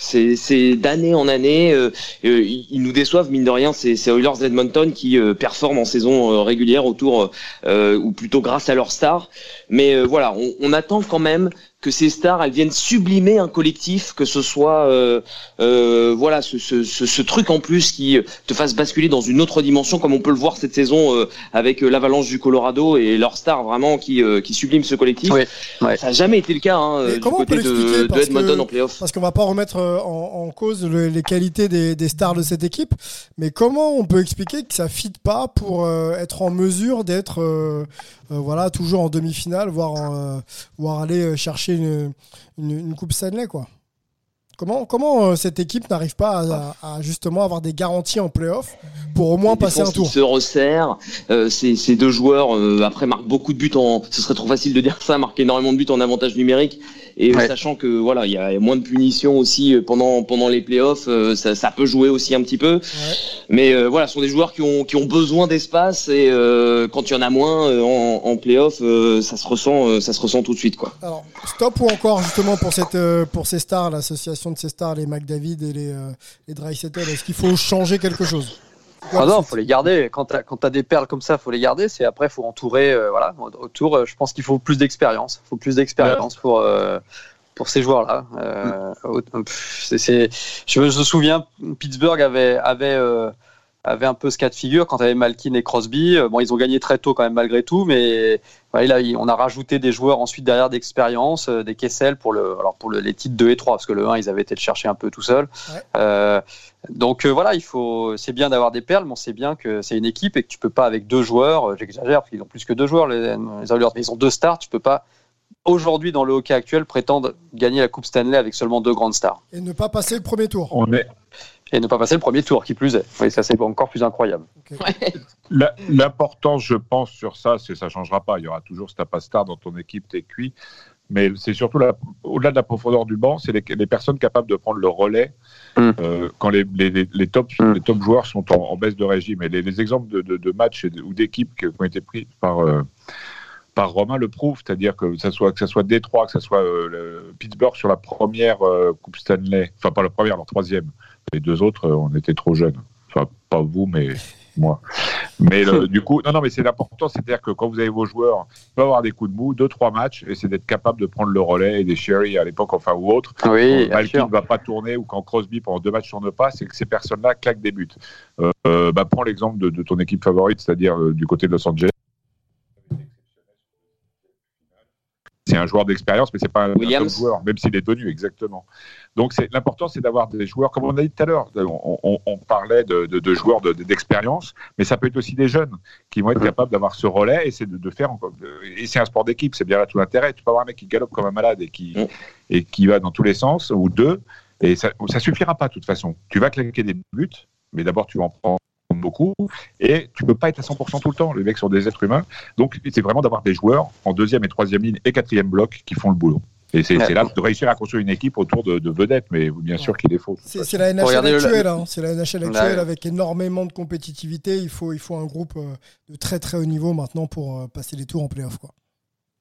c'est d'année en année, euh, euh, ils nous déçoivent mine de rien. C'est Oilers d'Edmonton qui euh, performent en saison euh, régulière autour, euh, ou plutôt grâce à leurs stars. Mais euh, voilà, on, on attend quand même que ces stars elles viennent sublimer un collectif, que ce soit euh, euh, voilà ce, ce, ce, ce, truc en plus qui te fasse basculer dans une autre dimension, comme on peut le voir cette saison euh, avec l'Avalanche du Colorado et leurs stars vraiment qui qui subliment ce collectif. Ouais, ouais. Ça n'a jamais été le cas hein, du côté de, de Edmonton que, en playoff. Parce qu'on va pas remettre en, en cause le, les qualités des, des, stars de cette équipe, mais comment on peut expliquer que ça fit pas pour être en mesure d'être voilà toujours en demi-finale, voire voire aller chercher une, une, une Coupe Stanley, quoi. Comment, comment euh, cette équipe n'arrive pas à, à, justement avoir des garanties en playoff pour au moins passer un tour? se resserre. Euh, ces, ces, deux joueurs, euh, après, marquent beaucoup de buts en. Ce serait trop facile de dire ça, marquent énormément de buts en avantage numérique. Et ouais. sachant que voilà, il y a moins de punitions aussi euh, pendant pendant les playoffs, euh, ça, ça peut jouer aussi un petit peu. Ouais. Mais euh, voilà, ce sont des joueurs qui ont qui ont besoin d'espace et quand il y en a moins en, en playoff, ça se ressent ça se ressent tout de suite quoi. Alors stop ou encore justement pour cette pour ces stars, l'association de ces stars, les McDavid et les les Dreisaitl, est-ce qu'il faut changer quelque chose? Ah non, faut les garder. Quand tu as, as, des perles comme ça, faut les garder. C'est après, faut entourer. Euh, voilà, autour. Euh, je pense qu'il faut plus d'expérience. Faut plus d'expérience ouais. pour euh, pour ces joueurs-là. Mm. je me souviens, Pittsburgh avait avait avait un peu ce cas de figure quand avait Malkin et Crosby. Bon, ils ont gagné très tôt quand même malgré tout, mais voilà, là, on a rajouté des joueurs ensuite derrière d'expérience, euh, des Kessel pour le, alors pour le, les titres 2 et 3, parce que le 1 ils avaient été le chercher un peu tout seul. Ouais. Euh, donc euh, voilà, il faut, c'est bien d'avoir des perles, mais on sait bien que c'est une équipe et que tu peux pas avec deux joueurs. J'exagère parce qu'ils ont plus que deux joueurs. Les, les ils ont deux stars. Tu peux pas aujourd'hui dans le hockey actuel prétendre gagner la Coupe Stanley avec seulement deux grandes stars. Et ne pas passer le premier tour. On est, et ne pas passer le premier tour, qui plus est. Oui, ça c'est encore plus incroyable. Okay. L'importance, je pense, sur ça, c'est ça changera pas. Il y aura toujours Stapastar dans ton équipe, t'es cuit. Mais c'est surtout au-delà de la profondeur du banc, c'est les, les, personnes capables de prendre le relais mm. euh, quand les, les, les, top, mm. les top joueurs sont en, en, baisse de régime. Et les, exemples de, de, de matchs ou d'équipes qui ont été pris par euh, par Romain le prouve, c'est-à-dire que ça soit que ça soit Détroit, que ça soit euh, le Pittsburgh sur la première euh, Coupe Stanley, enfin pas la première, la troisième. Les deux autres, euh, on était trop jeunes. Enfin pas vous, mais *laughs* moi. Mais le, du coup, non, non, mais c'est important, c'est-à-dire que quand vous avez vos joueurs, il peut avoir des coups de mou, deux, trois matchs, et c'est d'être capable de prendre le relais et des Sherry à l'époque, enfin, ou autre. Oui, quand Malkin ne va pas tourner ou quand Crosby pendant deux matchs tourne pas, c'est que ces personnes-là claquent des buts. Euh, bah, prends l'exemple de, de, ton équipe favorite, c'est-à-dire euh, du côté de Los Angeles. c'est un joueur d'expérience, mais c'est pas un, un joueur, même s'il est tenu, exactement. Donc l'important, c'est d'avoir des joueurs, comme on a dit tout à l'heure, on, on, on, parlait de, de, de joueurs d'expérience, de, mais ça peut être aussi des jeunes qui vont être capables d'avoir ce relais et c'est de, faire. Et c'est un sport d'équipe, c'est bien là tout l'intérêt. Tu peux avoir un mec qui galope comme un malade et qui, et qui va dans tous les sens, ou deux, et ça, ça suffira pas de toute façon. Tu vas claquer des buts, mais d'abord tu vas en prendre beaucoup et tu peux pas être à 100% tout le temps. Les mecs sont des êtres humains. Donc, c'est vraiment d'avoir des joueurs en deuxième et troisième ligne et quatrième bloc qui font le boulot. Et c'est ouais. là de réussir à construire une équipe autour de, de vedettes, mais bien sûr qu'il est faux. C'est la NHL actuelle, hein. c'est la NHL actuelle avec énormément de compétitivité. Il faut, il faut un groupe de très très haut niveau maintenant pour passer les tours en playoff. Quoi.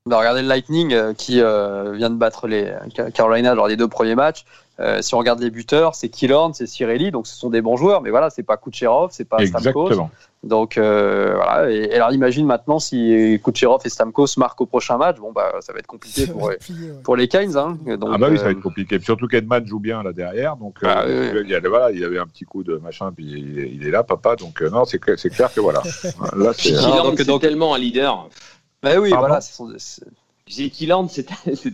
Bah, regardez le Lightning euh, qui euh, vient de battre les Carolina lors des deux premiers matchs. Euh, si on regarde les buteurs, c'est Killorn, c'est Cirelli, donc ce sont des bons joueurs, mais voilà, c'est pas Kucherov, c'est pas Exactement. Stamkos. Donc euh, voilà. Et, et, alors imagine maintenant si Kucherov et Stamkos marquent au prochain match, bon bah ça va être compliqué pour, plié, ouais. pour les Canes. Hein. Donc, ah bah oui, ça va être compliqué. Surtout qu'Edman joue bien là derrière, donc ah, euh, oui. il, y a, voilà, il avait un petit coup de machin, puis il, il est là, papa. Donc non, c'est clair, clair que voilà. *laughs* là, c'est donc, tellement un leader. Bah oui, ah voilà. C'est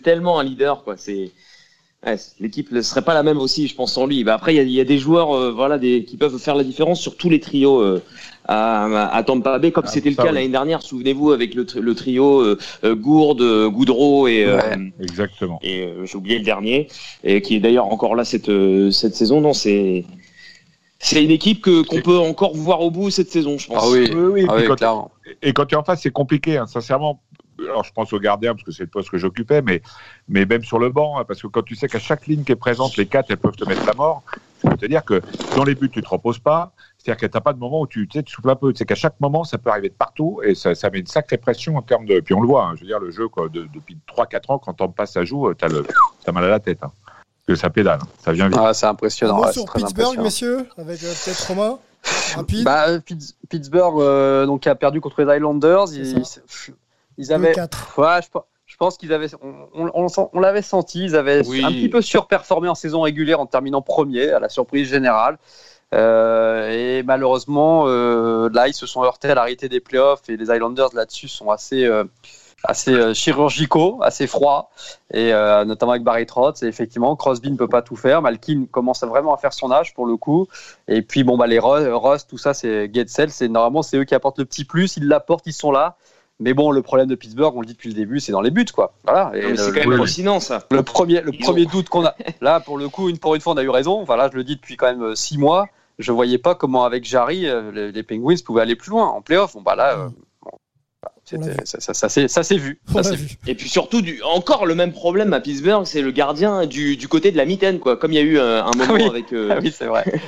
tellement un leader, quoi. C'est ouais, l'équipe ne serait pas la même aussi, je pense, sans lui. Bah, après, il y, y, a des joueurs, euh, voilà, des, qui peuvent faire la différence sur tous les trios euh, à, à, Tampa Bay, comme ah, c'était le cas oui. l'année dernière. Souvenez-vous avec le, le trio euh, Gourde, Goudreau et ouais, exactement. Et j'ai oublié le dernier, et qui est d'ailleurs encore là cette cette saison. Non, c'est c'est une équipe que qu'on peut encore voir au bout cette saison, je pense. Ah oui, oui, oui. Ah oui quand, et quand tu es en face, c'est compliqué, hein, sincèrement alors je pense au gardien parce que c'est le poste que j'occupais, mais, mais même sur le banc, hein, parce que quand tu sais qu'à chaque ligne qui est présente, les quatre, elles peuvent te mettre la mort, ça veut te dire que dans les buts, tu te reposes pas, c'est-à-dire que tu n'as pas de moment où tu, tu, sais, tu souffles un peu, c'est qu'à chaque moment, ça peut arriver de partout, et ça, ça, met une sacrée pression en termes de... Puis on le voit, hein, je veux dire, le jeu, quoi, de, depuis 3-4 ans, quand on passe à joue, tu as, mal à la tête. Hein, que ça pédale, ça vient vite. Ah, c'est impressionnant. Ouais, sur Pittsburgh, messieurs, avec euh, peut-être Romain Rapide. Bah, Pittsburgh euh, donc, a perdu contre les Islanders. Ils, ils avaient. Ouais, je, Je pense qu'ils avaient, on, on, on l'avait senti, ils avaient Oui. un petit peu surperformé en saison régulière en terminant premier, à la surprise générale. Euh, et malheureusement, euh, là, ils se sont heurtés à l'arrêté des playoffs et les Islanders là-dessus sont assez, euh, assez chirurgicaux, assez froids, et euh, notamment avec Barry Trotz. Et effectivement, Crosby ne peut pas tout faire. Malkin commence vraiment à faire son âge pour le coup. Et puis bon, bah les Ross, tout ça, c'est Getzel, c'est normalement c'est eux qui apportent le petit plus. Ils l'apportent, ils sont là. Mais bon, le problème de Pittsburgh, on le dit depuis le début, c'est dans les buts, quoi. Voilà. C'est quand même hallucinant ça. le premier, le premier doute qu'on a, là pour le coup, une pour une fois, on a eu raison. Voilà, je le dis depuis quand même six mois. Je voyais pas comment avec Jarry, euh, les, les Penguins pouvaient aller plus loin en playoff. Bon bah là, euh, bon, ça, ça, ça, s'est- ça s'est vu. Et puis surtout, du, encore le même problème à Pittsburgh, c'est le gardien du, du côté de la mitaine, quoi. Comme il y a eu euh, un moment oui. avec, euh, Ah oui, c'est vrai. *laughs*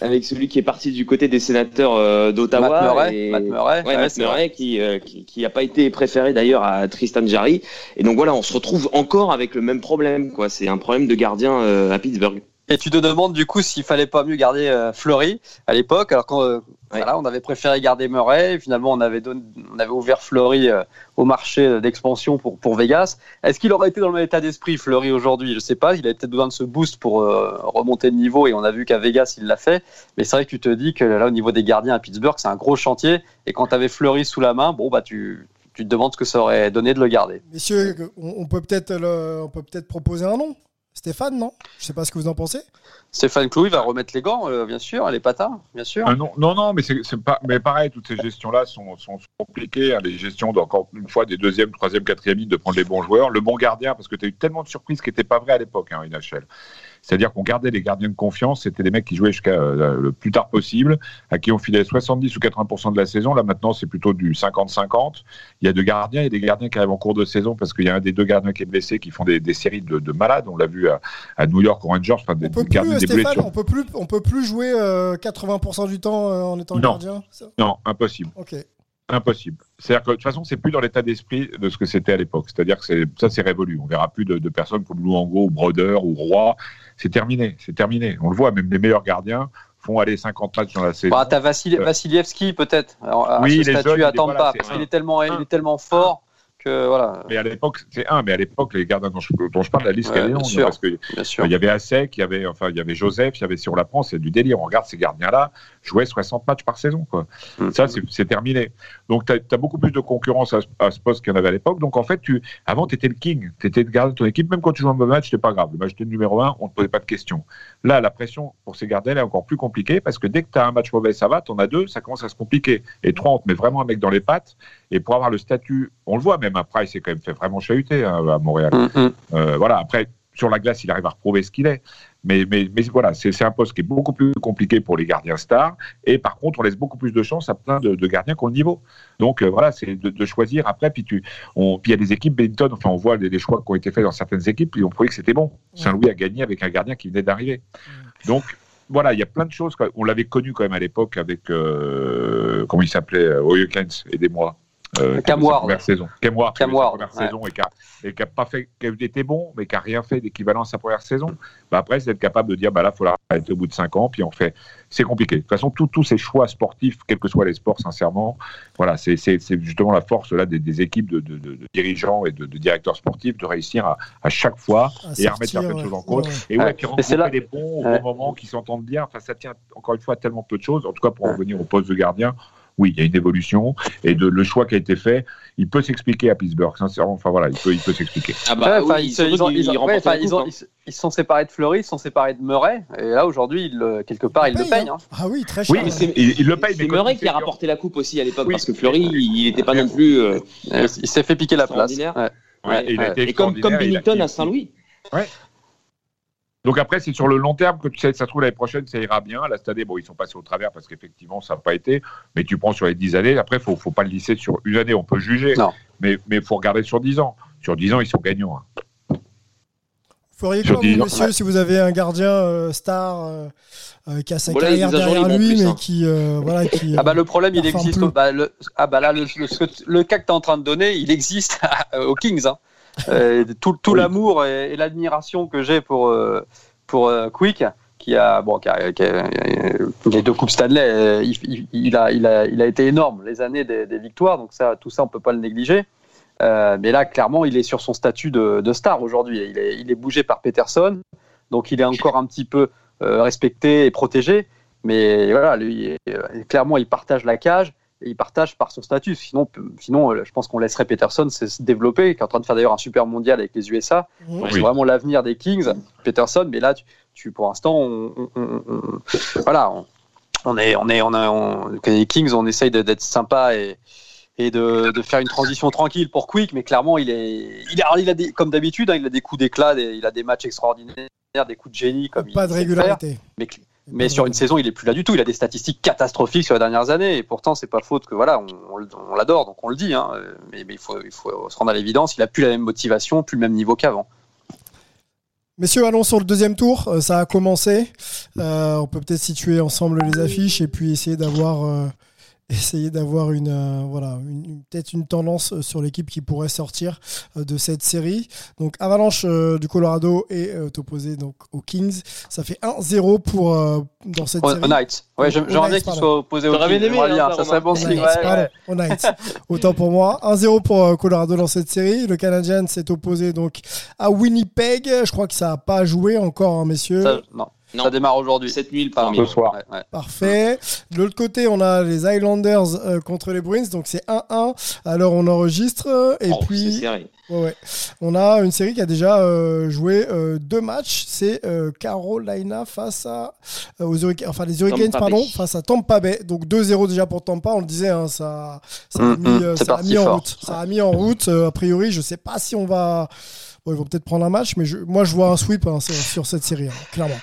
avec celui qui est parti du côté des sénateurs euh, d'Ottawa. Matt Murray, et- Matt Murray, Ouais, ouais, Matt c'est Murray qui, euh, qui, qui a pas été préféré d'ailleurs à Tristan Jarry. Et donc voilà, on se retrouve encore avec le même problème, quoi. C'est un problème de gardien euh, à Pittsburgh. Et tu te demandes du coup s'il fallait pas mieux garder euh, Fleury à l'époque, alors qu'on euh, voilà, on avait préféré garder Murray. Finalement, on avait donné, on avait ouvert Fleury euh, au marché d'expansion pour pour Vegas. Est-ce qu'il aurait été dans le même état d'esprit Fleury aujourd'hui? Je sais pas. Il avait peut-être besoin de ce boost pour euh, remonter de niveau et on a vu qu'à Vegas il l'a fait. Mais c'est vrai que tu te dis que là au niveau des gardiens à Pittsburgh, c'est un gros chantier. Et quand tu avais Fleury sous la main, bon bah tu tu te demandes ce que ça aurait donné de le garder. Messieurs, on, peut peut-être on peut peut-être proposer un nom. Stéphane, non? Je sais pas ce que vous en pensez. Stéphane Clou, il va remettre les gants, euh, bien sûr, les patins, bien sûr. Ah non, non, non, mais c'est pas, mais pareil, toutes ces gestions-là sont, sont compliquées. hein, les gestions d'encore une fois des deuxième, troisième, quatrième lignes de prendre les bons joueurs, le bon gardien, parce que tu as eu tellement de surprises qui n'étaient pas vraies à l'époque, hein, NHL. C'est-à-dire qu'on gardait les gardiens de confiance, c'était des mecs qui jouaient jusqu'à euh, le plus tard possible, à qui on filait 70 ou 80% de la saison. Là maintenant, c'est plutôt du 50-50. Il y a deux gardiens et des gardiens qui arrivent en cours de saison parce qu'il y a un des deux gardiens qui est blessé, qui font des, des séries de, de malades. On l'a vu à, à New York, aux Rangers, enfin, des, On peut plus, Stéphane, on peut plus, on peut plus jouer euh, 80% du temps euh, en étant Non. gardien. ça? Non, impossible. Ok. Impossible. C'est-à-dire que de toute façon, c'est plus dans l'état d'esprit de ce que c'était à l'époque. C'est-à-dire que ça, c'est révolu. On verra plus de, de personnes comme Louango ou Broder ou Roy. C'est terminé. C'est terminé. On le voit, même les meilleurs gardiens font aller 50 matchs dans la saison. Bah, t'as Vassil- Euh, Vassilievski peut-être Oui, ce les statut jeunes, il à est- Tampa voilà, c'est parce un. qu'il est tellement il est tellement fort voilà Mais à l'époque, c'est un. Mais à l'époque, les gardiens dont je, dont je parle, la liste Ouais, elle est longue. sûr. Parce que il y avait Assec, il y avait, enfin, il y avait Joseph, il y avait, si on la prend, c'est du délire. On regarde ces gardiens-là jouer 60 matchs par saison, quoi. Mm. Ça, c'est terminé. Donc, tu as, beaucoup plus de concurrence à, ce- à ce poste qu'il y en avait à l'époque. Donc, en fait, tu, avant, tu étais le king. Tu étais le gardien de ton équipe. Même quand tu jouais un bon match, c'était pas grave. Le match de numéro 1, on ne te posait pas de questions. Là, la pression pour ces gardiens elle est encore plus compliquée parce que dès que tu as un match mauvais, ça va. Tu en as deux, ça commence à se compliquer. Et trois, on te met vraiment un mec dans les pattes. Et pour avoir le statut, on le voit même, un Price s'est quand même fait vraiment chahuter hein, à Montréal. Hum, hum. Euh, voilà, après, sur la glace, il arrive à reprouver ce qu'il est. Mais, mais, mais voilà, c'est c'est un poste qui est beaucoup plus compliqué pour les gardiens stars. Et par contre, on laisse beaucoup plus de chance à plein de, de gardiens qui ont le niveau. Donc euh, voilà, c'est de, de choisir après. Puis tu, on, puis il y a des équipes, Benton, enfin, on voit les, les choix qui ont été faits dans certaines équipes, ils ont prouvé que c'était bon. Saint-Louis a gagné avec un gardien qui venait d'arriver. Donc voilà, il y a plein de choses. On l'avait connu quand même à l'époque avec, euh, comment il s'appelait, Oyekens, aidez-moi. Euh, Cam Ward. première saison. Cam Ward, Cam Ward, première ouais. saison et qui a, et qui a pas fait, qui était bon, mais qui a rien fait d'équivalent à sa première saison. Bah après, c'est être capable de dire, bah là, faut l'arrêter au bout de cinq ans, puis on fait. C'est compliqué. De toute façon, tous ces choix sportifs, quels que soient les sports, sincèrement, voilà, c'est justement la force là des, des équipes de, de- de- de dirigeants et de, de directeurs sportifs de réussir à, à chaque fois À et à remettre sortir, certaines ouais. choses en cause. Ouais. Et ouais, Ouais. puis c'est là- les bons au bon moment, qui s'entendent bien. Enfin, ça tient encore une fois à tellement peu de choses. En tout cas, pour en revenir au poste de gardien, oui, il y a une évolution et de, le choix qui a été fait, il peut s'expliquer à Pittsburgh. Sincèrement, enfin voilà, il peut, il peut s'expliquer. Ah Ouais, bah enfin, oui, ils, se- ouais, hein. sont séparés de Fleury, ils se sont séparés de Murray, et là aujourd'hui, quelque part, ils le Paye, payent. hein. hein. Ah oui, très cher. Oui, mais c'est- il, il le paye, C'est Murray qui a rapporté la coupe aussi à l'époque Oui. parce que Fleury il n'était pas non plus euh, Euh, Il s'est fait piquer la place. Ouais. Ouais, et Ouais. comme comme Binnington à Saint-Louis. Donc après, c'est sur le long terme que tu sais, ça se trouve l'année prochaine, ça ira bien. Là, cette année, bon, ils sont passés au travers parce qu'effectivement, ça n'a pas été. Mais tu prends sur les 10 années, après, il faut, faut pas le lisser sur une année, on peut juger. Non. Mais il faut regarder sur 10 ans. Sur 10 ans, ils sont gagnants. hein. Vous feriez quoi, vous, messieurs, ouais. si vous avez un gardien euh, star euh, euh, qui a sa carrière derrière lui, plus, mais hein. qui, euh, voilà, qui, Ah bah le problème il existe. Bah, le, ah bah là le cas que tu es en train de donner, il existe *laughs* aux Kings. Hein. Euh, tout tout Oui. l'amour et, et l'admiration que j'ai pour euh, pour euh, Quick, qui a bon qui a, qui a- les deux coupes Stanley, il, il- il a il a il a été énorme les années des, des victoires. Donc ça tout ça on peut pas le négliger. Euh, mais là, clairement, il est sur son statut de, de star aujourd'hui. Il est, il est bougé par Peterson, donc il est encore un petit peu euh, respecté et protégé. Mais voilà, lui, euh, clairement, il partage la cage et il partage par son statut. Sinon, sinon euh, je pense qu'on laisserait Peterson se développer, qui est en train de faire d'ailleurs un super mondial avec les USA. Mhm. C'est Oui. vraiment l'avenir des Kings, Peterson. Mais là, tu, tu- pour l'instant, on, on- on- on- voilà, on, on est, on est, on a, on- les Kings, on essaye d'être sympa et et de, de faire une transition tranquille pour Quick, mais clairement, il est, il a, il a des, comme d'habitude, hein, il a des coups d'éclat, des- il a des matchs extraordinaires, des coups de génie, comme Pas il de le faire. régularité. Mais, mais sur une saison, il est plus là du tout. Il a des statistiques catastrophiques sur les dernières années, et pourtant, c'est pas faute que voilà, on, on- on l'adore, donc on le dit. Hein, mais, mais il, faut, il faut se rendre à l'évidence, il a plus la même motivation, plus le même niveau qu'avant. Messieurs, allons sur le deuxième tour. Euh, ça a commencé. Euh, on peut peut-être situer ensemble les affiches et puis essayer d'avoir euh, essayer d'avoir une euh, voilà une- peut-être une tendance euh, sur l'équipe qui pourrait sortir euh, de cette série. Donc Avalanche euh, du Colorado est euh, opposé donc aux Kings. Ça fait 1-0 pour euh, dans cette Au, série. au Knights. Ouais, j'aime- Au j'aimerais bien Knights, qu'il pardon. soit opposé au T'aurais Kings. aimé, hein, ça serait bon Aux signe. Aux Knights. Autant pour moi. 1-0 pour euh, Colorado dans cette série. Le Canadien s'est opposé donc à Winnipeg. Je crois que ça n'a pas joué encore, hein, messieurs. Ça, non. Non. ça démarre aujourd'hui. Cette nuit, le Pardon. premier. Ce soir. Ouais, ouais. Parfait. De l'autre côté, on a les Islanders euh, contre les Bruins, donc c'est 1-1. Alors on enregistre et Oh, c'est puis serré. ouais, ouais. on a une série qui a déjà euh, joué euh, deux matchs. C'est euh, Carolina face à euh, aux Hurricanes, enfin les Hurricanes Tampa pardon, Bay. face à Tampa Bay. Donc 2-0 déjà pour Tampa. On le disait, hein, ça, ça a Mm, mis, mm, euh, ça a mis en route. Ça a mis en route. euh, a priori, je sais pas si on va. Bon, ils vont peut-être prendre un match, mais je- moi je vois un sweep hein, sur, sur cette série, hein, clairement.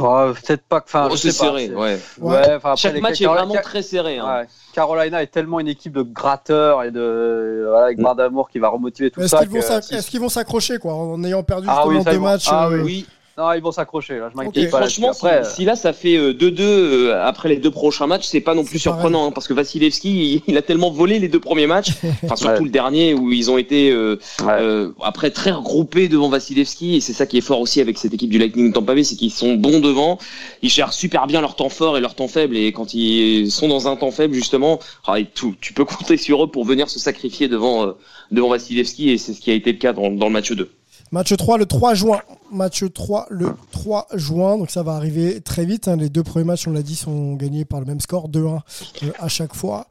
Oh, Peut-être pas que. Enfin, Oh, je c'est pas, serré, ouais. Ouais, enfin, après, Chaque les match est Carolina- vraiment très serré. hein. Ouais. Carolina est tellement une équipe de gratteurs et de voilà, avec Mm. Bardamour qui va remotiver tout Est-ce ça. est-ce qu'ils vont s'accrocher quoi en ayant perdu Ah oui, justement ça, deux matchs ah euh, Oui, Non, ils vont s'accrocher. Là, je m'inquiète Ok. pas. franchement. Après, si, si là ça fait euh, 2-2 euh, après les deux prochains matchs, c'est pas non plus surprenant hein, parce que Vasilevski, il, il a tellement volé les deux premiers matchs, *laughs* enfin surtout Ouais. le dernier où ils ont été euh, ouais. euh, après très regroupés devant Vasilevski et c'est ça qui est fort aussi avec cette équipe du Lightning Tampa Bay, c'est qu'ils sont bons devant, ils gèrent super bien leur temps fort et leur temps faible et quand ils sont dans un temps faible justement, ah, tout, tu peux compter sur eux pour venir se sacrifier devant euh, devant Vasilevski et c'est ce qui a été le cas dans, dans le match 2. Match 3 le 3 juin. Match 3 le 3 juin. Donc ça va arriver très vite. hein. Les deux premiers matchs, on l'a dit, sont gagnés par le même score, 2-1 euh, à chaque fois.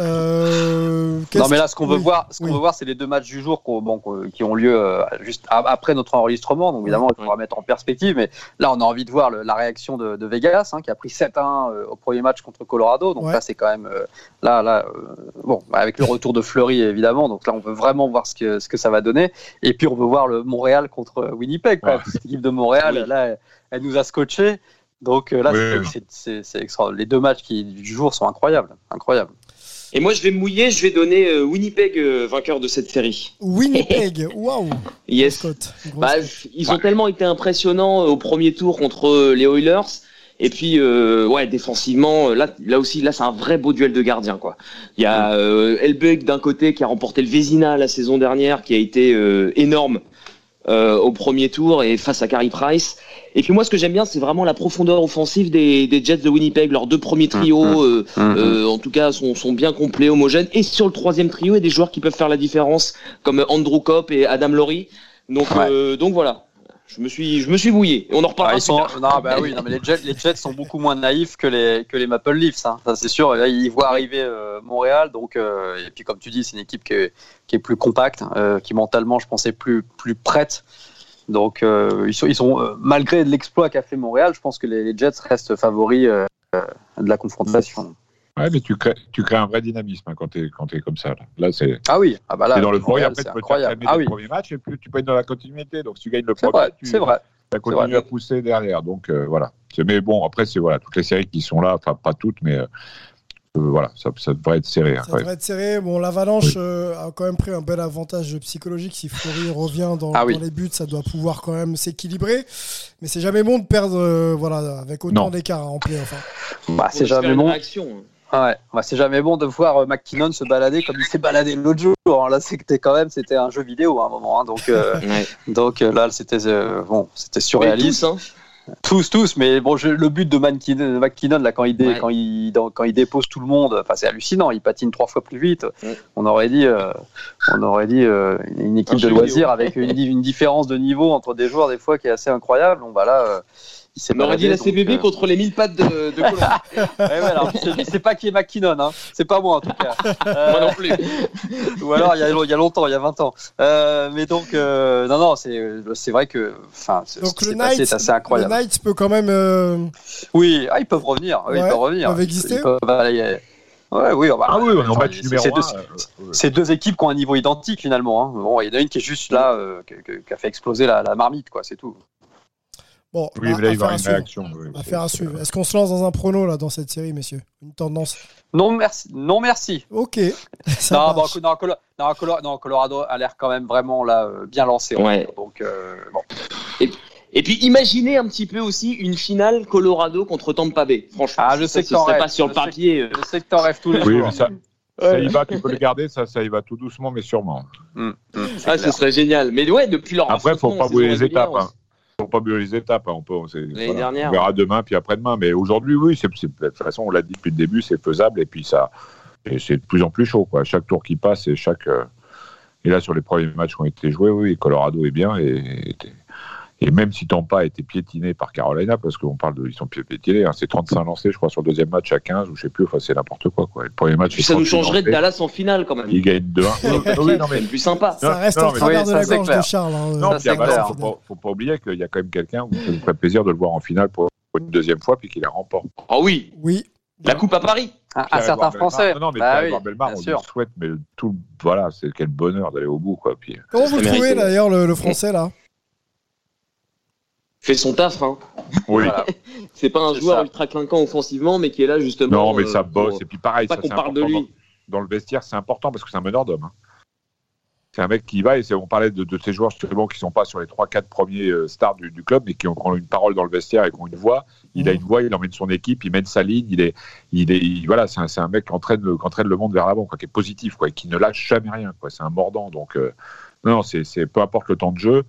Euh, Non mais là ce qu'on veut voir, ce qu'on oui. veut voir, c'est les deux matchs du jour bon, qui ont lieu euh, juste après notre enregistrement. Donc évidemment, il faudra mettre en perspective. Mais là, on a envie de voir le- la réaction de, de Vegas, hein, qui a pris 7-1 euh, au premier match contre Colorado. Donc Ouais. là, c'est quand même là, là, euh, bon, bah, avec le retour de Fleury évidemment. Donc là, on veut vraiment voir ce que ce que ça va donner. Et puis on veut voir le Montréal contre Winnipeg. Quoi. Ouais. Cette *laughs* équipe de Montréal, Oui. là, elle, elle nous a scotché. Donc euh, là, Oui, c'est- oui. c'est- c'est c'est extra. Les deux matchs qui, du jour sont incroyables, incroyables. Et moi je vais me mouiller, je vais donner euh, Winnipeg euh, vainqueur de cette série. Winnipeg. *laughs* Waouh. Yes. Bah, ils ont tellement été impressionnants au premier tour contre les Oilers. Et puis, euh, ouais, défensivement, là, là aussi, là, c'est un vrai beau duel de gardiens, quoi. Il y a euh, Elbeck d'un côté qui a remporté le Vézina la saison dernière, qui a été euh, énorme euh, au premier tour et face à Carey Price. Et puis moi, ce que j'aime bien, c'est vraiment la profondeur offensive des, des Jets de Winnipeg. Leurs deux premiers trios, euh, euh, en tout cas, sont, sont bien complets, homogènes. Et sur le troisième trio, il y a des joueurs qui peuvent faire la différence, comme Andrew Kopp et Adam Laurie. Donc, Ouais. euh, donc voilà. Je me suis, je me suis mouillé. On en Ah, reparlera. sont... tard. Non, bah oui, non, mais les Jets, les Jets sont beaucoup moins naïfs que les, que les Maple Leafs. Hein. Ça, c'est sûr. Là, ils voient arriver euh, Montréal. Donc, euh, et puis, comme tu dis, c'est une équipe qui est, qui est plus compacte, euh, qui mentalement, je pensais, plus, plus prête. Donc, euh, ils sont, ils sont malgré l'exploit qu'a fait Montréal, je pense que les, les Jets restent favoris de la confrontation. Ouais, mais tu crées, tu crées un vrai dynamisme hein, quand tu es, quand es comme ça. Là, là c'est Ah oui, ah bah là, dans le. Montréal, Après, c'est tu peux Ah le premier match et puis tu peux être dans la continuité. Donc, si tu gagnes le premier, vrai, tu c'est vrai. as continué vrai. à pousser derrière. Donc, euh, voilà. Mais bon, après, c'est voilà, toutes les séries qui sont là, enfin, pas toutes, mais euh, euh, voilà, ça, ça devrait être serré. hein, Ça devrait être serré. Bon, l'Avalanche euh, a quand même pris un bel avantage psychologique. Si Fleury *laughs* revient dans, Ah oui. dans les buts, ça doit pouvoir quand même s'équilibrer. Mais c'est jamais bon de perdre euh, voilà, avec autant d'écart en play. Enfin. Bah, c'est jamais une bon. réaction. Ouais, ouais, c'est jamais bon de voir euh, McKinnon se balader comme il s'est baladé l'autre jour. hein. Là, c'était quand même, c'était un jeu vidéo à un moment. hein. Donc, euh, *laughs* Ouais. donc euh, là, c'était euh, bon, c'était surréaliste. tous, hein. Tous, tous, mais bon, je- le but de McKinnon, McKinnon, là, quand il, dé- Ouais. quand, il, dans- quand il dépose tout le monde, enfin, c'est hallucinant. Il patine trois fois plus vite. Ouais. On aurait dit, euh, on aurait dit une équipe Un de loisirs vidéo. avec *laughs* une, di- une différence de niveau entre des joueurs des fois qui est assez incroyable. Bon, bah là, euh, il s'est On aurait dit la CBB euh, contre les 1000 pattes de, de *laughs* ouais, c'est pas qui est McKinnon, hein. c'est pas moi en tout cas. Euh, *laughs* Moi non plus. ou alors il y, a, il y a longtemps, il y a 20 ans. Euh, mais donc, euh, non, non, c'est c'est vrai que enfin, ce Donc qui le s'est passé Knights, est assez incroyable. le Knights peut quand même. euh, Oui, ah, ils peuvent revenir. Ouais, ils peuvent revenir. ils peuvent exister Ils peuvent aller- Ouais, oui, bah, Ah oui, on enfin, match c'est- numéro c'est 1. deux- C'est deux équipes qui ont un niveau identique finalement. hein. Bon, il y en a une qui est juste là, euh, qui, qui- qui a fait exploser la, la marmite, quoi, c'est tout. Bon, Oui, à- mais là, à il va une réaction. oui. Affaire à suivre. Est-ce qu'on se lance dans un prono là dans cette série, messieurs? Une tendance? Non, merci. Non, merci. Ok. *laughs* Ça Non, marche. bon, non, Colo- non, Colo- non, Colorado a l'air quand même vraiment là euh, bien lancé. Ouais. Donc, euh, bon. Et puis imaginez un petit peu aussi une finale Colorado contre Tampa Bay. Franchement, Ah, je ça, sais que ce serait rêves. pas sur le Je sais que- papier. euh. Je sais que t'en rêves tous les Oui, jours. mais ça, ça y va, tu peux le garder, ça, ça y va tout doucement, mais sûrement. C'est Ah, clair. ce serait génial. Mais ouais, depuis leur Après, faut affrontement pas en brûler les étapes. Hein. Pas brûler les étapes. hein. On, peut, c'est- L'année dernière, on verra demain puis après-demain. Mais aujourd'hui, oui, c'est, c'est- de toute façon, on l'a dit depuis le début, c'est faisable. Et puis ça, et c'est de plus en plus chaud. Quoi. Chaque tour qui passe et chaque. euh, Et là, sur les premiers matchs qui ont été joués, oui, Colorado est bien. Et, et même si Tampa a été piétiné par Carolina, parce qu'on parle de. Ils sont piétinés, hein, c'est 35 lancés, je crois, sur le deuxième match à 15, ou je sais plus, enfin, c'est n'importe quoi. quoi. Le premier match, ça nous 38 changerait de. Dallas en finale quand même. Ils gagnent 2-1. *laughs* oui, mais C'est plus sympa. Ça reste non, en travers Oui, de la gorge clair. de Charles. hein, Non, euh, faut, pas, faut pas oublier qu'il y a quand même quelqu'un où ça nous ferait plaisir de le voir en finale pour une deuxième fois puis qu'il la remporte. Ah oui, Oui. la coupe à Paris. Un, un Pierre-Edouard certain Bellemare. français. Non, non, mais Bah oui, bien on le souhaite, mais tout, voilà, c'est quel bonheur d'aller au bout, quoi. Puis, Comment vous le trouvez d'ailleurs le, le français là? Fait son taf. Hein. oui. Voilà. *laughs* C'est pas un joueur ça. ultra clinquant offensivement, mais qui est là justement. Non, mais euh, ça bosse. pour- Et puis pareil, pas ça, qu'on parle de lui. Dans, dans le vestiaire, c'est important parce que c'est un meneur d'homme. hein. C'est un mec qui va, et on parlait de, de ces joueurs justement qui sont pas sur les 3-4 premiers euh, stars du, du club, mais qui ont, qui ont une parole dans le vestiaire et qui ont une voix. Il a une voix, il emmène son équipe, il mène sa ligne, il est, il est, il- voilà, c'est un, c'est un mec qui entraîne, le, qui entraîne le monde vers l'avant, qui est positif, quoi, et qui ne lâche jamais rien, quoi. C'est un mordant, donc euh, non, c'est peu importe le temps de jeu.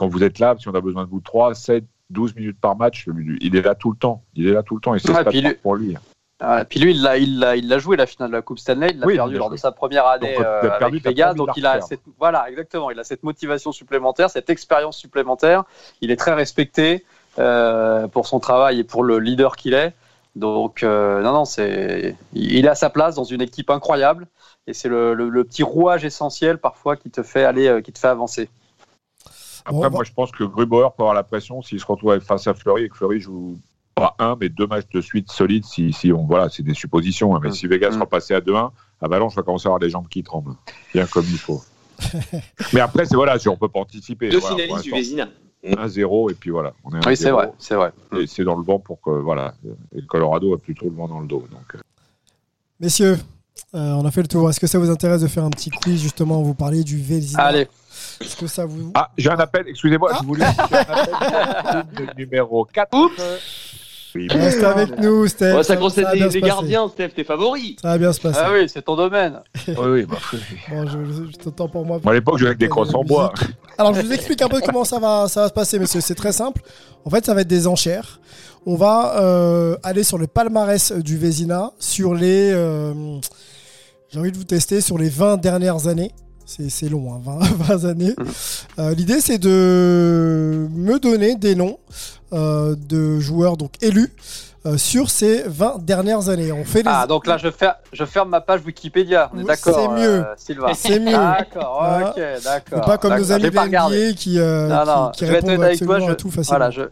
Quand vous êtes là, si on a besoin de vous 3, 7, 12 minutes par match, il est là tout le temps. Il est là tout le temps et c'est ça puis lui- pour lui. Ah, puis lui, il l'a, il l'a, il l'a joué la finale de la Coupe Stanley, il l'a Oui, perdu lors joué. de sa première année Donc, euh, perdu, avec pas de donc il a cette, voilà, exactement, il a cette motivation supplémentaire, cette expérience supplémentaire. Il est très respecté euh, pour son travail et pour le leader qu'il est. Donc euh, non, non, c'est, il a sa place dans une équipe incroyable et c'est le, le- le petit rouage essentiel parfois qui te fait aller, euh, qui te fait avancer. Après, moi, je pense que Grubauer peut avoir la pression s'il se retrouve face à Fleury et que Fleury joue pas un, mais deux matchs de suite solides. Si, si on, voilà, c'est des suppositions. hein, mais Mm. si Vegas Mm. sera passé à 2-1, à Valence, va commencer à avoir les jambes qui tremblent. Bien comme il faut. *laughs* mais après, c'est voilà, on peut pas anticiper. Deux Voilà, finalistes du Vézina. 1-0 et puis voilà. On est Oui, c'est 1-0, vrai, c'est vrai. Et c'est dans le vent pour que voilà. Et Colorado a plutôt le vent dans le dos. Donc, euh, Messieurs, euh, on a fait le tour. Est-ce que ça vous intéresse de faire un petit quiz justement Vous parlez du Vézina? Allez, Est-ce que ça vous. Ah, j'ai un appel. Excusez-moi, Ah. je voulais. appel de numéro 4. Oui, Reste avec nous, Steph. Ouais, ça concerne les, gardiens, Steph, tes favoris. Ça va bien se passer. ah oui, c'est ton domaine. oui, oui, bah, Bon, je, je- je t'entends pour moi. Moi, à l'époque, je jouais avec des crosses en bois. Alors, je vous explique un peu comment ça va, ça va se passer, messieurs. C'est très simple. En fait, ça va être des enchères. On va euh, aller sur le palmarès du Vézina sur les. euh, J'ai envie de vous tester sur les 20 dernières années. C'est long, hein, 20, 20 *laughs* années. Euh, L'idée, c'est de me donner des noms euh, de joueurs donc élus euh, sur ces 20 dernières années. On fait les. Ah, donc là, je, fer- je ferme ma page Wikipédia. On est Oui, d'accord, c'est mieux. euh, Sylvain. *laughs* C'est mieux. D'accord, ok, d'accord. C'est pas comme nos amis de pas la. NBA qui, euh, Non, non, qui, qui je vais être répondent toi. Je... à tout facilement. Voilà, je...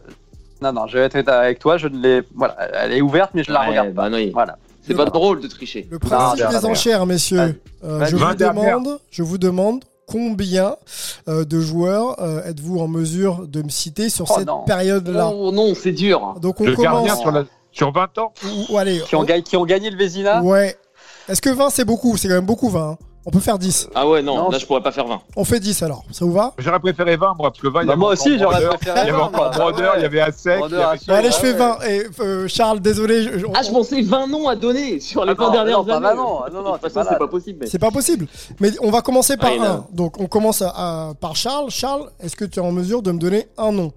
Non, non, je vais être avec toi. Je ne l'ai. Voilà, elle est ouverte, mais je la Ouais, regarde pas. bah non, Voilà. C'est pas drôle de tricher. Le principe Non, des enchères, messieurs. Euh, je, vous demande, je vous demande combien euh, de joueurs euh, êtes-vous en mesure de me citer sur Oh, cette non. période-là Oh non, c'est dur. Donc on Le commence. sur, la- sur 20 ans Ou- ou allez, Qui ont, on- gagné, qui ont gagné le Vézina Ouais. Est-ce que 20 c'est beaucoup? C'est quand même beaucoup 20. hein. On peut faire 10. Ah ouais, non, Non, là je- pourrais pas faire 20. On fait 10 alors. Ça vous va? J'aurais préféré 20, moi, parce que 20, il y Bah, avait moi aussi, j'aurais préféré Il y avait 20, encore moi. Brodeur, il y avait Assec. il y Brodeur, avait- allez, je ouais, fais ouais. 20. Et euh, Charles, désolé. je- Ah, je pensais 20 noms à donner sur les Ah 20 non, dernières non, pas années. 20 noms. Ah non, non, De toute façon, c'est pas possible. mais- C'est pas possible. Mais on va commencer par Ah, a. un. Donc on commence à- à- par Charles. Charles, est-ce que tu es en mesure de me donner un nom?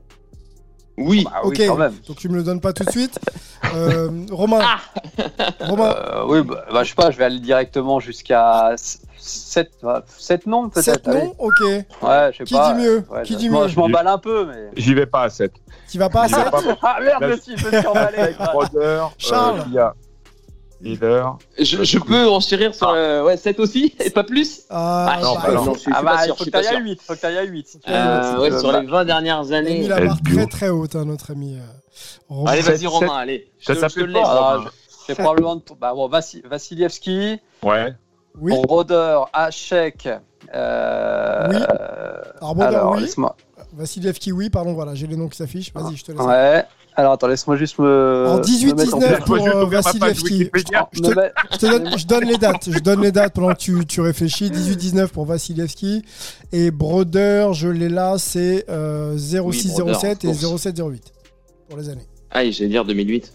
Oui. Ah oui, ok, quand même. donc tu me le donnes pas tout de suite. Euh, Romain. Romain, Euh, oui, bah, bah, je sais pas, je vais aller directement jusqu'à 7, noms peut-être. 7 allez. noms Ok. Ouais, je sais Qui pas. dit mieux Ouais, Qui dit mieux Je m'emballe un peu, mais. J'y vais pas à 7. Tu vas pas à J'y vais 7 pas. Ah merde, je me suis emballé *laughs* avec. Brother, Charles. euh, Miller. Je, je peux enchérir sur le ouais, 7 aussi Et pas plus Ah, non, bah, non. je suis, Ah bah, pas sûr. faut que t'ailles à sûr. 8. Faut que t'ailles à 8. Si tu veux. Euh, ouais, sur les 20 dernières Il a mis années. la barre très très haute, hein, notre ami. euh, Romain. Allez, vas-y, Romain, allez. Ça s'appelle te le laisse. pas, Ah, vais probablement. Bah, bon, Vassi- Vassilievski, Ouais. Oui. Broder, Hachek. Euh, Oui. euh, Alors, alors, oui. Vassilievski, oui, pardon, voilà, j'ai les noms qui s'affichent. Vas-y, je te laisse. Ouais. Alors, attends, laisse-moi juste me. En me mettre 18-19 place. pour euh. Je te, je donne, je donne les dates. Je donne les dates pendant que tu, tu réfléchis. 18-19 pour Vassilievski. Et Broder, je l'ai là, c'est euh, 0607 Oui, et Broder, of 0708 pour les années. Ah, j'allais dire 2008.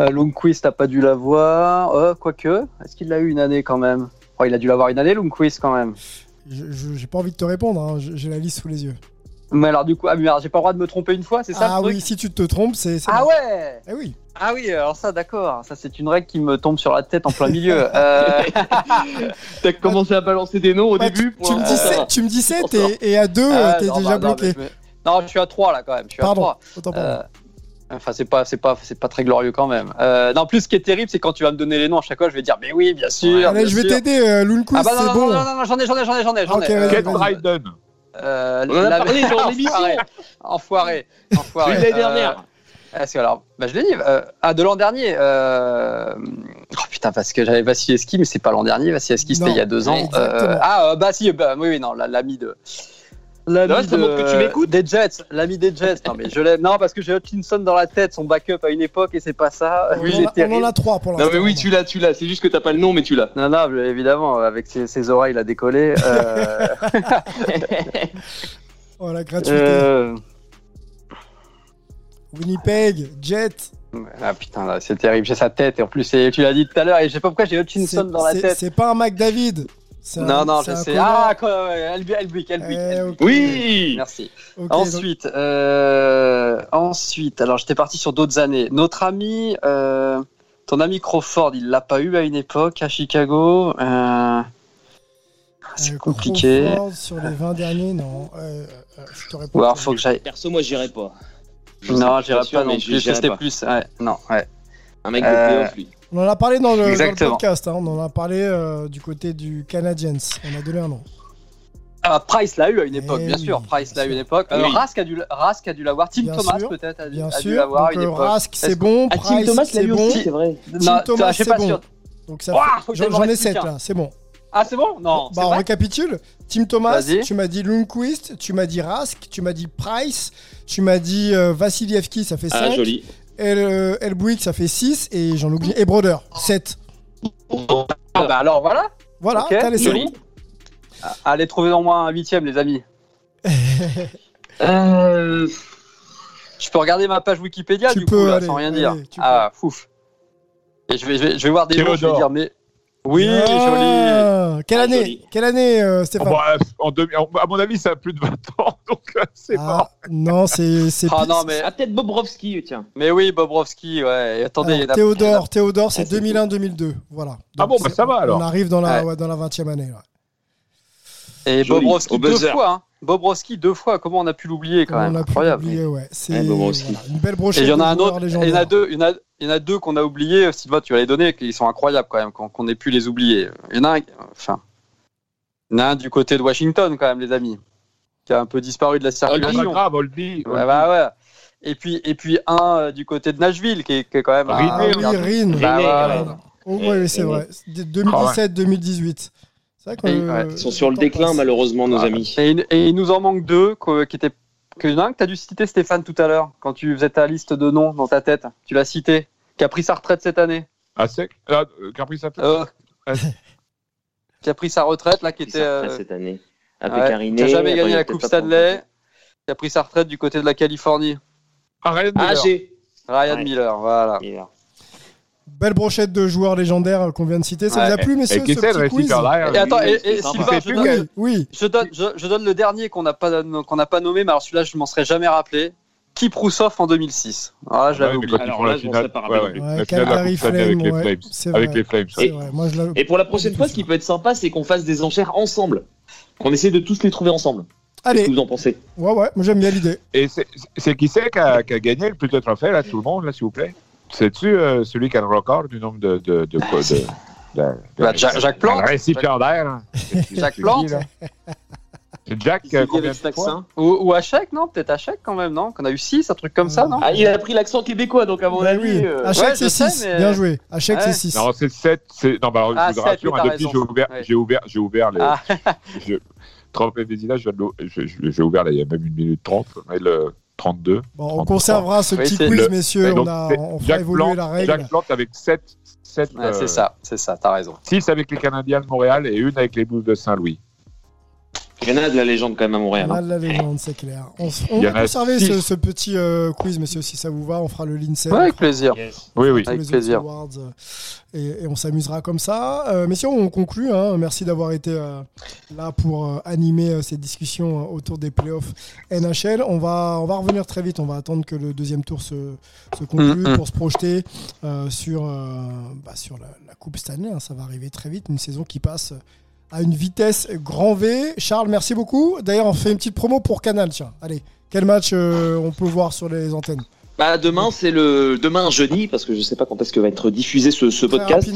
Euh, Lundqvist, t'as pas dû l'avoir. Euh, quoique, est-ce qu'il l'a eu une année quand même? Oh, Il a dû l'avoir une année, Lundqvist, quand même. Je- J'ai pas envie de te répondre, hein, j'ai la liste sous les yeux. Mais alors, du coup, ah, mais j'ai pas le droit de me tromper une fois, c'est ça Ah le truc oui, si tu te trompes, c'est. Ah bon. ouais Eh oui. Ah oui, alors ça, d'accord. Ça, c'est une règle qui me tombe sur la tête en plein milieu. Euh, *laughs* T'as commencé à balancer des noms au Bah, début tu, pour tu me dis euh, 7, tu me dis 7 et, et à 2, ah, t'es non, déjà bah, non, bloqué. mais je- Non, je suis à 3 là quand même. Je suis Pardon, à 3. autant pour moi. Enfin, c'est pas, c'est pas, c'est pas très glorieux quand même. Euh, non, en plus, ce qui est terrible, c'est quand tu vas me donner les noms à chaque fois, je vais dire, mais oui, bien sûr. Allez, bien je vais t'aider, euh, Lundqvist, Ah bah non, c'est non, bon. non, non, non, j'en ai, j'en ai, j'en ai, j'en ai, j'en ai. Ken vas-y. Dryden. Euh, On en a la- parlé dans *laughs* l'émission. Enfoiré, enfoiré, l'année Euh, dernière. Est-ce que alors, bah, je l'ai dit. euh, ah, de l'an dernier. Euh... Oh putain, parce que j'avais Vasilevski, mais c'est pas l'an dernier. Vasilevski, c'était il y a deux ans. Euh, ah, euh, bah si, bah, oui, oui, non, la- l'ami de. L'ami Non, ça montre que tu m'écoutes. Des Jets, l'ami des Jets. Non, mais je l'aime. Non, parce que j'ai Hutchinson dans la tête, son backup à une époque, et c'est pas ça. On, Oui, en a, on terrible. en a 3 pour l'instant. Non mais oui, tu l'as, tu l'as. C'est juste que t'as pas le nom, mais tu l'as. Non, non, évidemment, avec ses, ses oreilles, il a décollé. Euh, *laughs* Oh, la gratuité. euh, Winnipeg, Jet. Ah putain, là, c'est terrible. J'ai sa tête, et en plus, c'est- tu l'as dit tout à l'heure, et je sais pas pourquoi j'ai Hutchinson C'est- dans la c'est- tête. C'est pas un McDavid. Non, non, je sais. Ah, quoi, ouais, Elbic, Elbic, Elbic, Eh. Oui. Merci. Ok, donc- Ensuite, euh, ensuite, alors j'étais parti sur d'autres années. Notre ami, euh, ton ami Crawford, il l'a pas eu à une époque à Chicago. Euh, c'est euh, compliqué. Crawford sur les 20 derniers, non. Euh, euh, je te réponds. Ou alors faut que j'aille. Perso, moi, j'irai pas. Je Non, j'irai sûr, pas non mais plus. pas. plus. Ouais, non, ouais. Un mec de Euh, playoff, lui. On en a parlé dans le, dans le Exactement. podcast. hein, on en a parlé euh, du côté du Canadiens. On a donné un nom. Ah, Price l'a eu à une époque, Eh bien oui, sûr. Price bien l'a eu à une époque. Euh. Rask a dû, Rask a dû l'avoir. Tim Bien Thomas peut-être a, dû- Bien a dû l'avoir Donc, une euh, époque. Rask, c'est bon. Ah, Tim Price, Thomas l'a c'est eu bon. aussi, c'est vrai. Tim Non, Thomas, c'est bon. sûr. Donc ça fait- j'en ai reste 7 qu'un. là, c'est bon. Ah, c'est bon Non, Bah, on vrai récapitule. Tim Thomas, tu m'as dit Lundqvist, tu m'as dit Rask, tu m'as dit Price, tu m'as dit euh, Vassilievski, ça fait 5. Ah, joli. El, euh, ça fait 6. Et j'en oublie. Et Broder, 7. Ah, bah alors voilà. Voilà, t'as les. Joli. Allez, trouvez en moins un huitième, les amis. *laughs* Euh, Je peux regarder ma page Wikipédia Tu du peux, coup, là, allez, sans rien dire. allez, ah, fouf. Et je vais, je vais, je vais voir des noms, je vais dire, mais. Oui, joli. Ah, Quelle Ah, année joli. Quelle année, euh, Oh, Stéphane bah, en à mon avis, ça a plus de 20 ans, *laughs* donc euh, c'est Ah, mort. Non, c'est. c'est Ah non, mais, Ah, peut-être Bobrovski, tiens. mais oui, Bobrovski, ouais. Et attendez, Alors, il y en a- Théodore, Théodore, c'est Ah, c'est 2001-2002. Voilà. Ah bon, bah, ça va, alors. On arrive dans la, Ouais. ouais, dans la 20e année. là. Et Joli, Bobrovski deux fois, hein. Bobrovski deux fois, comment on a pu l'oublier quand même? on a pu Incroyable. ouais. C'est Ouais, Bobrovski. voilà, une belle Et brochette. il y en a un autre, il y en a deux, il y en a, il y en a deux qu'on a oubliés, Sylvain, tu vas les donner, qui sont incroyables quand même, qu'on qu'on ait pu les oublier. Il y en a un, enfin, il y en a un du côté de Washington quand même, les amis, qui a un peu disparu de la circulation. grave, Oldby. Ouais, bah ouais. Et puis, et puis un euh, du côté de Nashville, qui est, qui est quand même. Rin- Ah un- oui, Rin. Bah, Oh, ouais, c'est vrai. 2017-2018. C'est vrai que. Et, ouais, Ils sont sur le déclin, passe. malheureusement, nos Ah, amis. Et, et il nous en manque deux, qui étaient. Que, tu as dû citer Stéphane tout à l'heure, quand tu faisais ta liste de noms dans ta tête. Tu l'as cité. Qui a pris sa retraite cette année. À sec ah, euh, Qui a pris sa place Euh, *laughs* qui a pris sa retraite, là, qui était. euh, cette année. Ouais, Pécariné. qui a jamais gagné la Coupe Stanley. Qui a pris sa retraite du côté de la Californie. Ah, Ryan Ah, Miller. Ryan Ouais. Miller, voilà. Miller. Belle brochette de joueurs légendaires qu'on vient de citer. Ça vous a plu, messieurs, Et ce petit quiz. Et attends, et, c'est et. Sylvain, je donne, Oui, je, donne, je, je donne le dernier qu'on n'a pas, qu'on n'a pas nommé, mais alors celui-là, je m'en serais jamais rappelé. Kiproussov en 2006. Ah, je l'avais oublié. Alors là, je m'en finale, sais pas ouais, rappeler. ouais, Ouais, la finale de la Calgary Coupe Stanley avec les Flames. vrai, moi, je Et pour la prochaine fois, ce qui peut être sympa, c'est qu'on fasse des enchères ensemble. Qu'on essaie de tous les trouver ensemble. Qu'est-ce Allez, que vous en pensez? Ouais, ouais, moi j'aime bien l'idée. Et c'est qui c'est qui a, qui a gagné le plus de trophées, là, tout le monde, là, s'il vous plaît? C'est-tu euh, celui qui a le record du nombre de. de, de, quoi, de, de- de- Bah, Jacques- Jacques Plante. Récipiendaire. Jacques C'est Plante? *laughs* Jack, euh, qui combien de fois? accent Ou, ou à chèque, non? Peut-être à chèque quand même, non? Qu'on a eu 6, un truc comme ça, non? Ah, il a pris l'accent québécois, donc à mon Bah avis. oui, euh, Hachek ouais, c'est je sais, 6, mais- bien joué. Hachek Ouais. c'est 6. Non, c'est 7. Non, bah, alors, Ah, je vous rassure, hein, depuis, j'ai ouvert, Ouais. j'ai ouvert, j'ai ouvert les. Ah. je- Vézina, je- j'ai ouvert là, il y a même une minute 30, mais le 32. Bon, on 33. conservera ce petit quiz, le- messieurs. Donc, on, a, on fera Jack évoluer Plante, la règle. Jack Plante avec 7. 7 Ouais, c'est ça, c'est ça, t'as raison. 6 avec les Canadiens de Montréal et une avec les Blues de Saint-Louis. Il y en a de la légende quand même à Montréal. On a hein. de la légende, c'est clair. On, Il va conserver ce, ce petit euh, quiz, messieurs, si ça vous va. On fera le l'INSEE. Ouais, avec plaisir. Oui, oui. Avec plaisir. awards, euh, et, et on s'amusera comme ça. Euh, messieurs, on conclut. hein. Merci d'avoir été euh, là pour euh, animer euh, cette discussion euh, autour des playoffs NHL. On va, on va revenir très vite. On va attendre que le deuxième tour se, se conclue Mm, mm. pour se projeter euh, sur, euh, bah, sur la, la Coupe Stanley. hein. Ça va arriver très vite. Une saison qui passe à une vitesse grand V. Charles, merci beaucoup. D'ailleurs, on fait une petite promo pour Canal. Tiens, allez. Quel match euh, on peut voir sur les antennes Bah, demain, c'est le demain jeudi, parce que je sais pas quand est-ce que va être diffusé ce, ce Très podcast.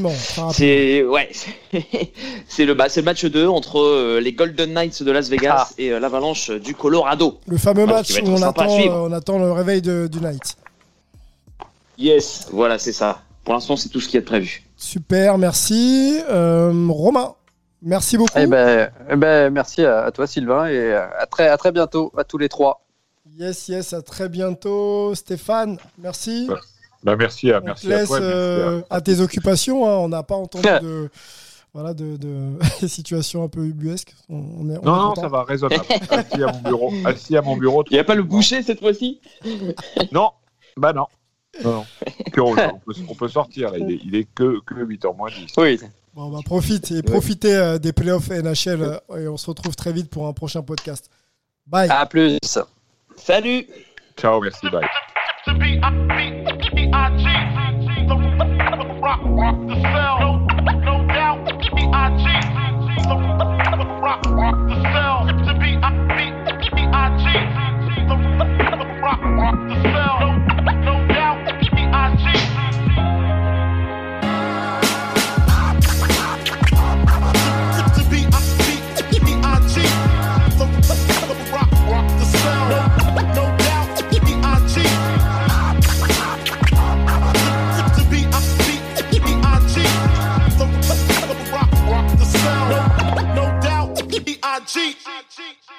C'est ouais, c'est- *laughs* c'est le, bah, c'est le match 2 entre euh, les Golden Knights de Las Vegas Ah. et euh, l'Avalanche du Colorado. Le fameux Alors, match où on attend, euh, on attend le réveil de, du Night. Yes, voilà, c'est ça. Pour l'instant, c'est tout ce qui est prévu. Super, merci. Euh, Romain, merci beaucoup. Eh ben, eh ben, merci à, à toi, Sylvain, et à très, à très bientôt à tous les trois. Yes, yes, à très bientôt. Stéphane, merci. Ouais, Bah, merci à, on merci te à toi. merci euh, à- à tes occupations. hein. On n'a pas entendu de, voilà, de, de *laughs* situations un peu ubuesques. On, on est, on est Non, non, ça va, raisonnable. assis à mon bureau. Assis à mon bureau. Il n'y a pas le boucher cette fois-ci? Non, bah non. Non, non. Puis on, on peut, on peut sortir, là. Il est, il est que, que 8h moins 10. Oui, Bon, bah, profite et profitez euh, des playoffs NHL euh, et on se retrouve très vite pour un prochain podcast. Bye. à plus. Salut Ciao, merci, bye. rock, rock the cell. Rock,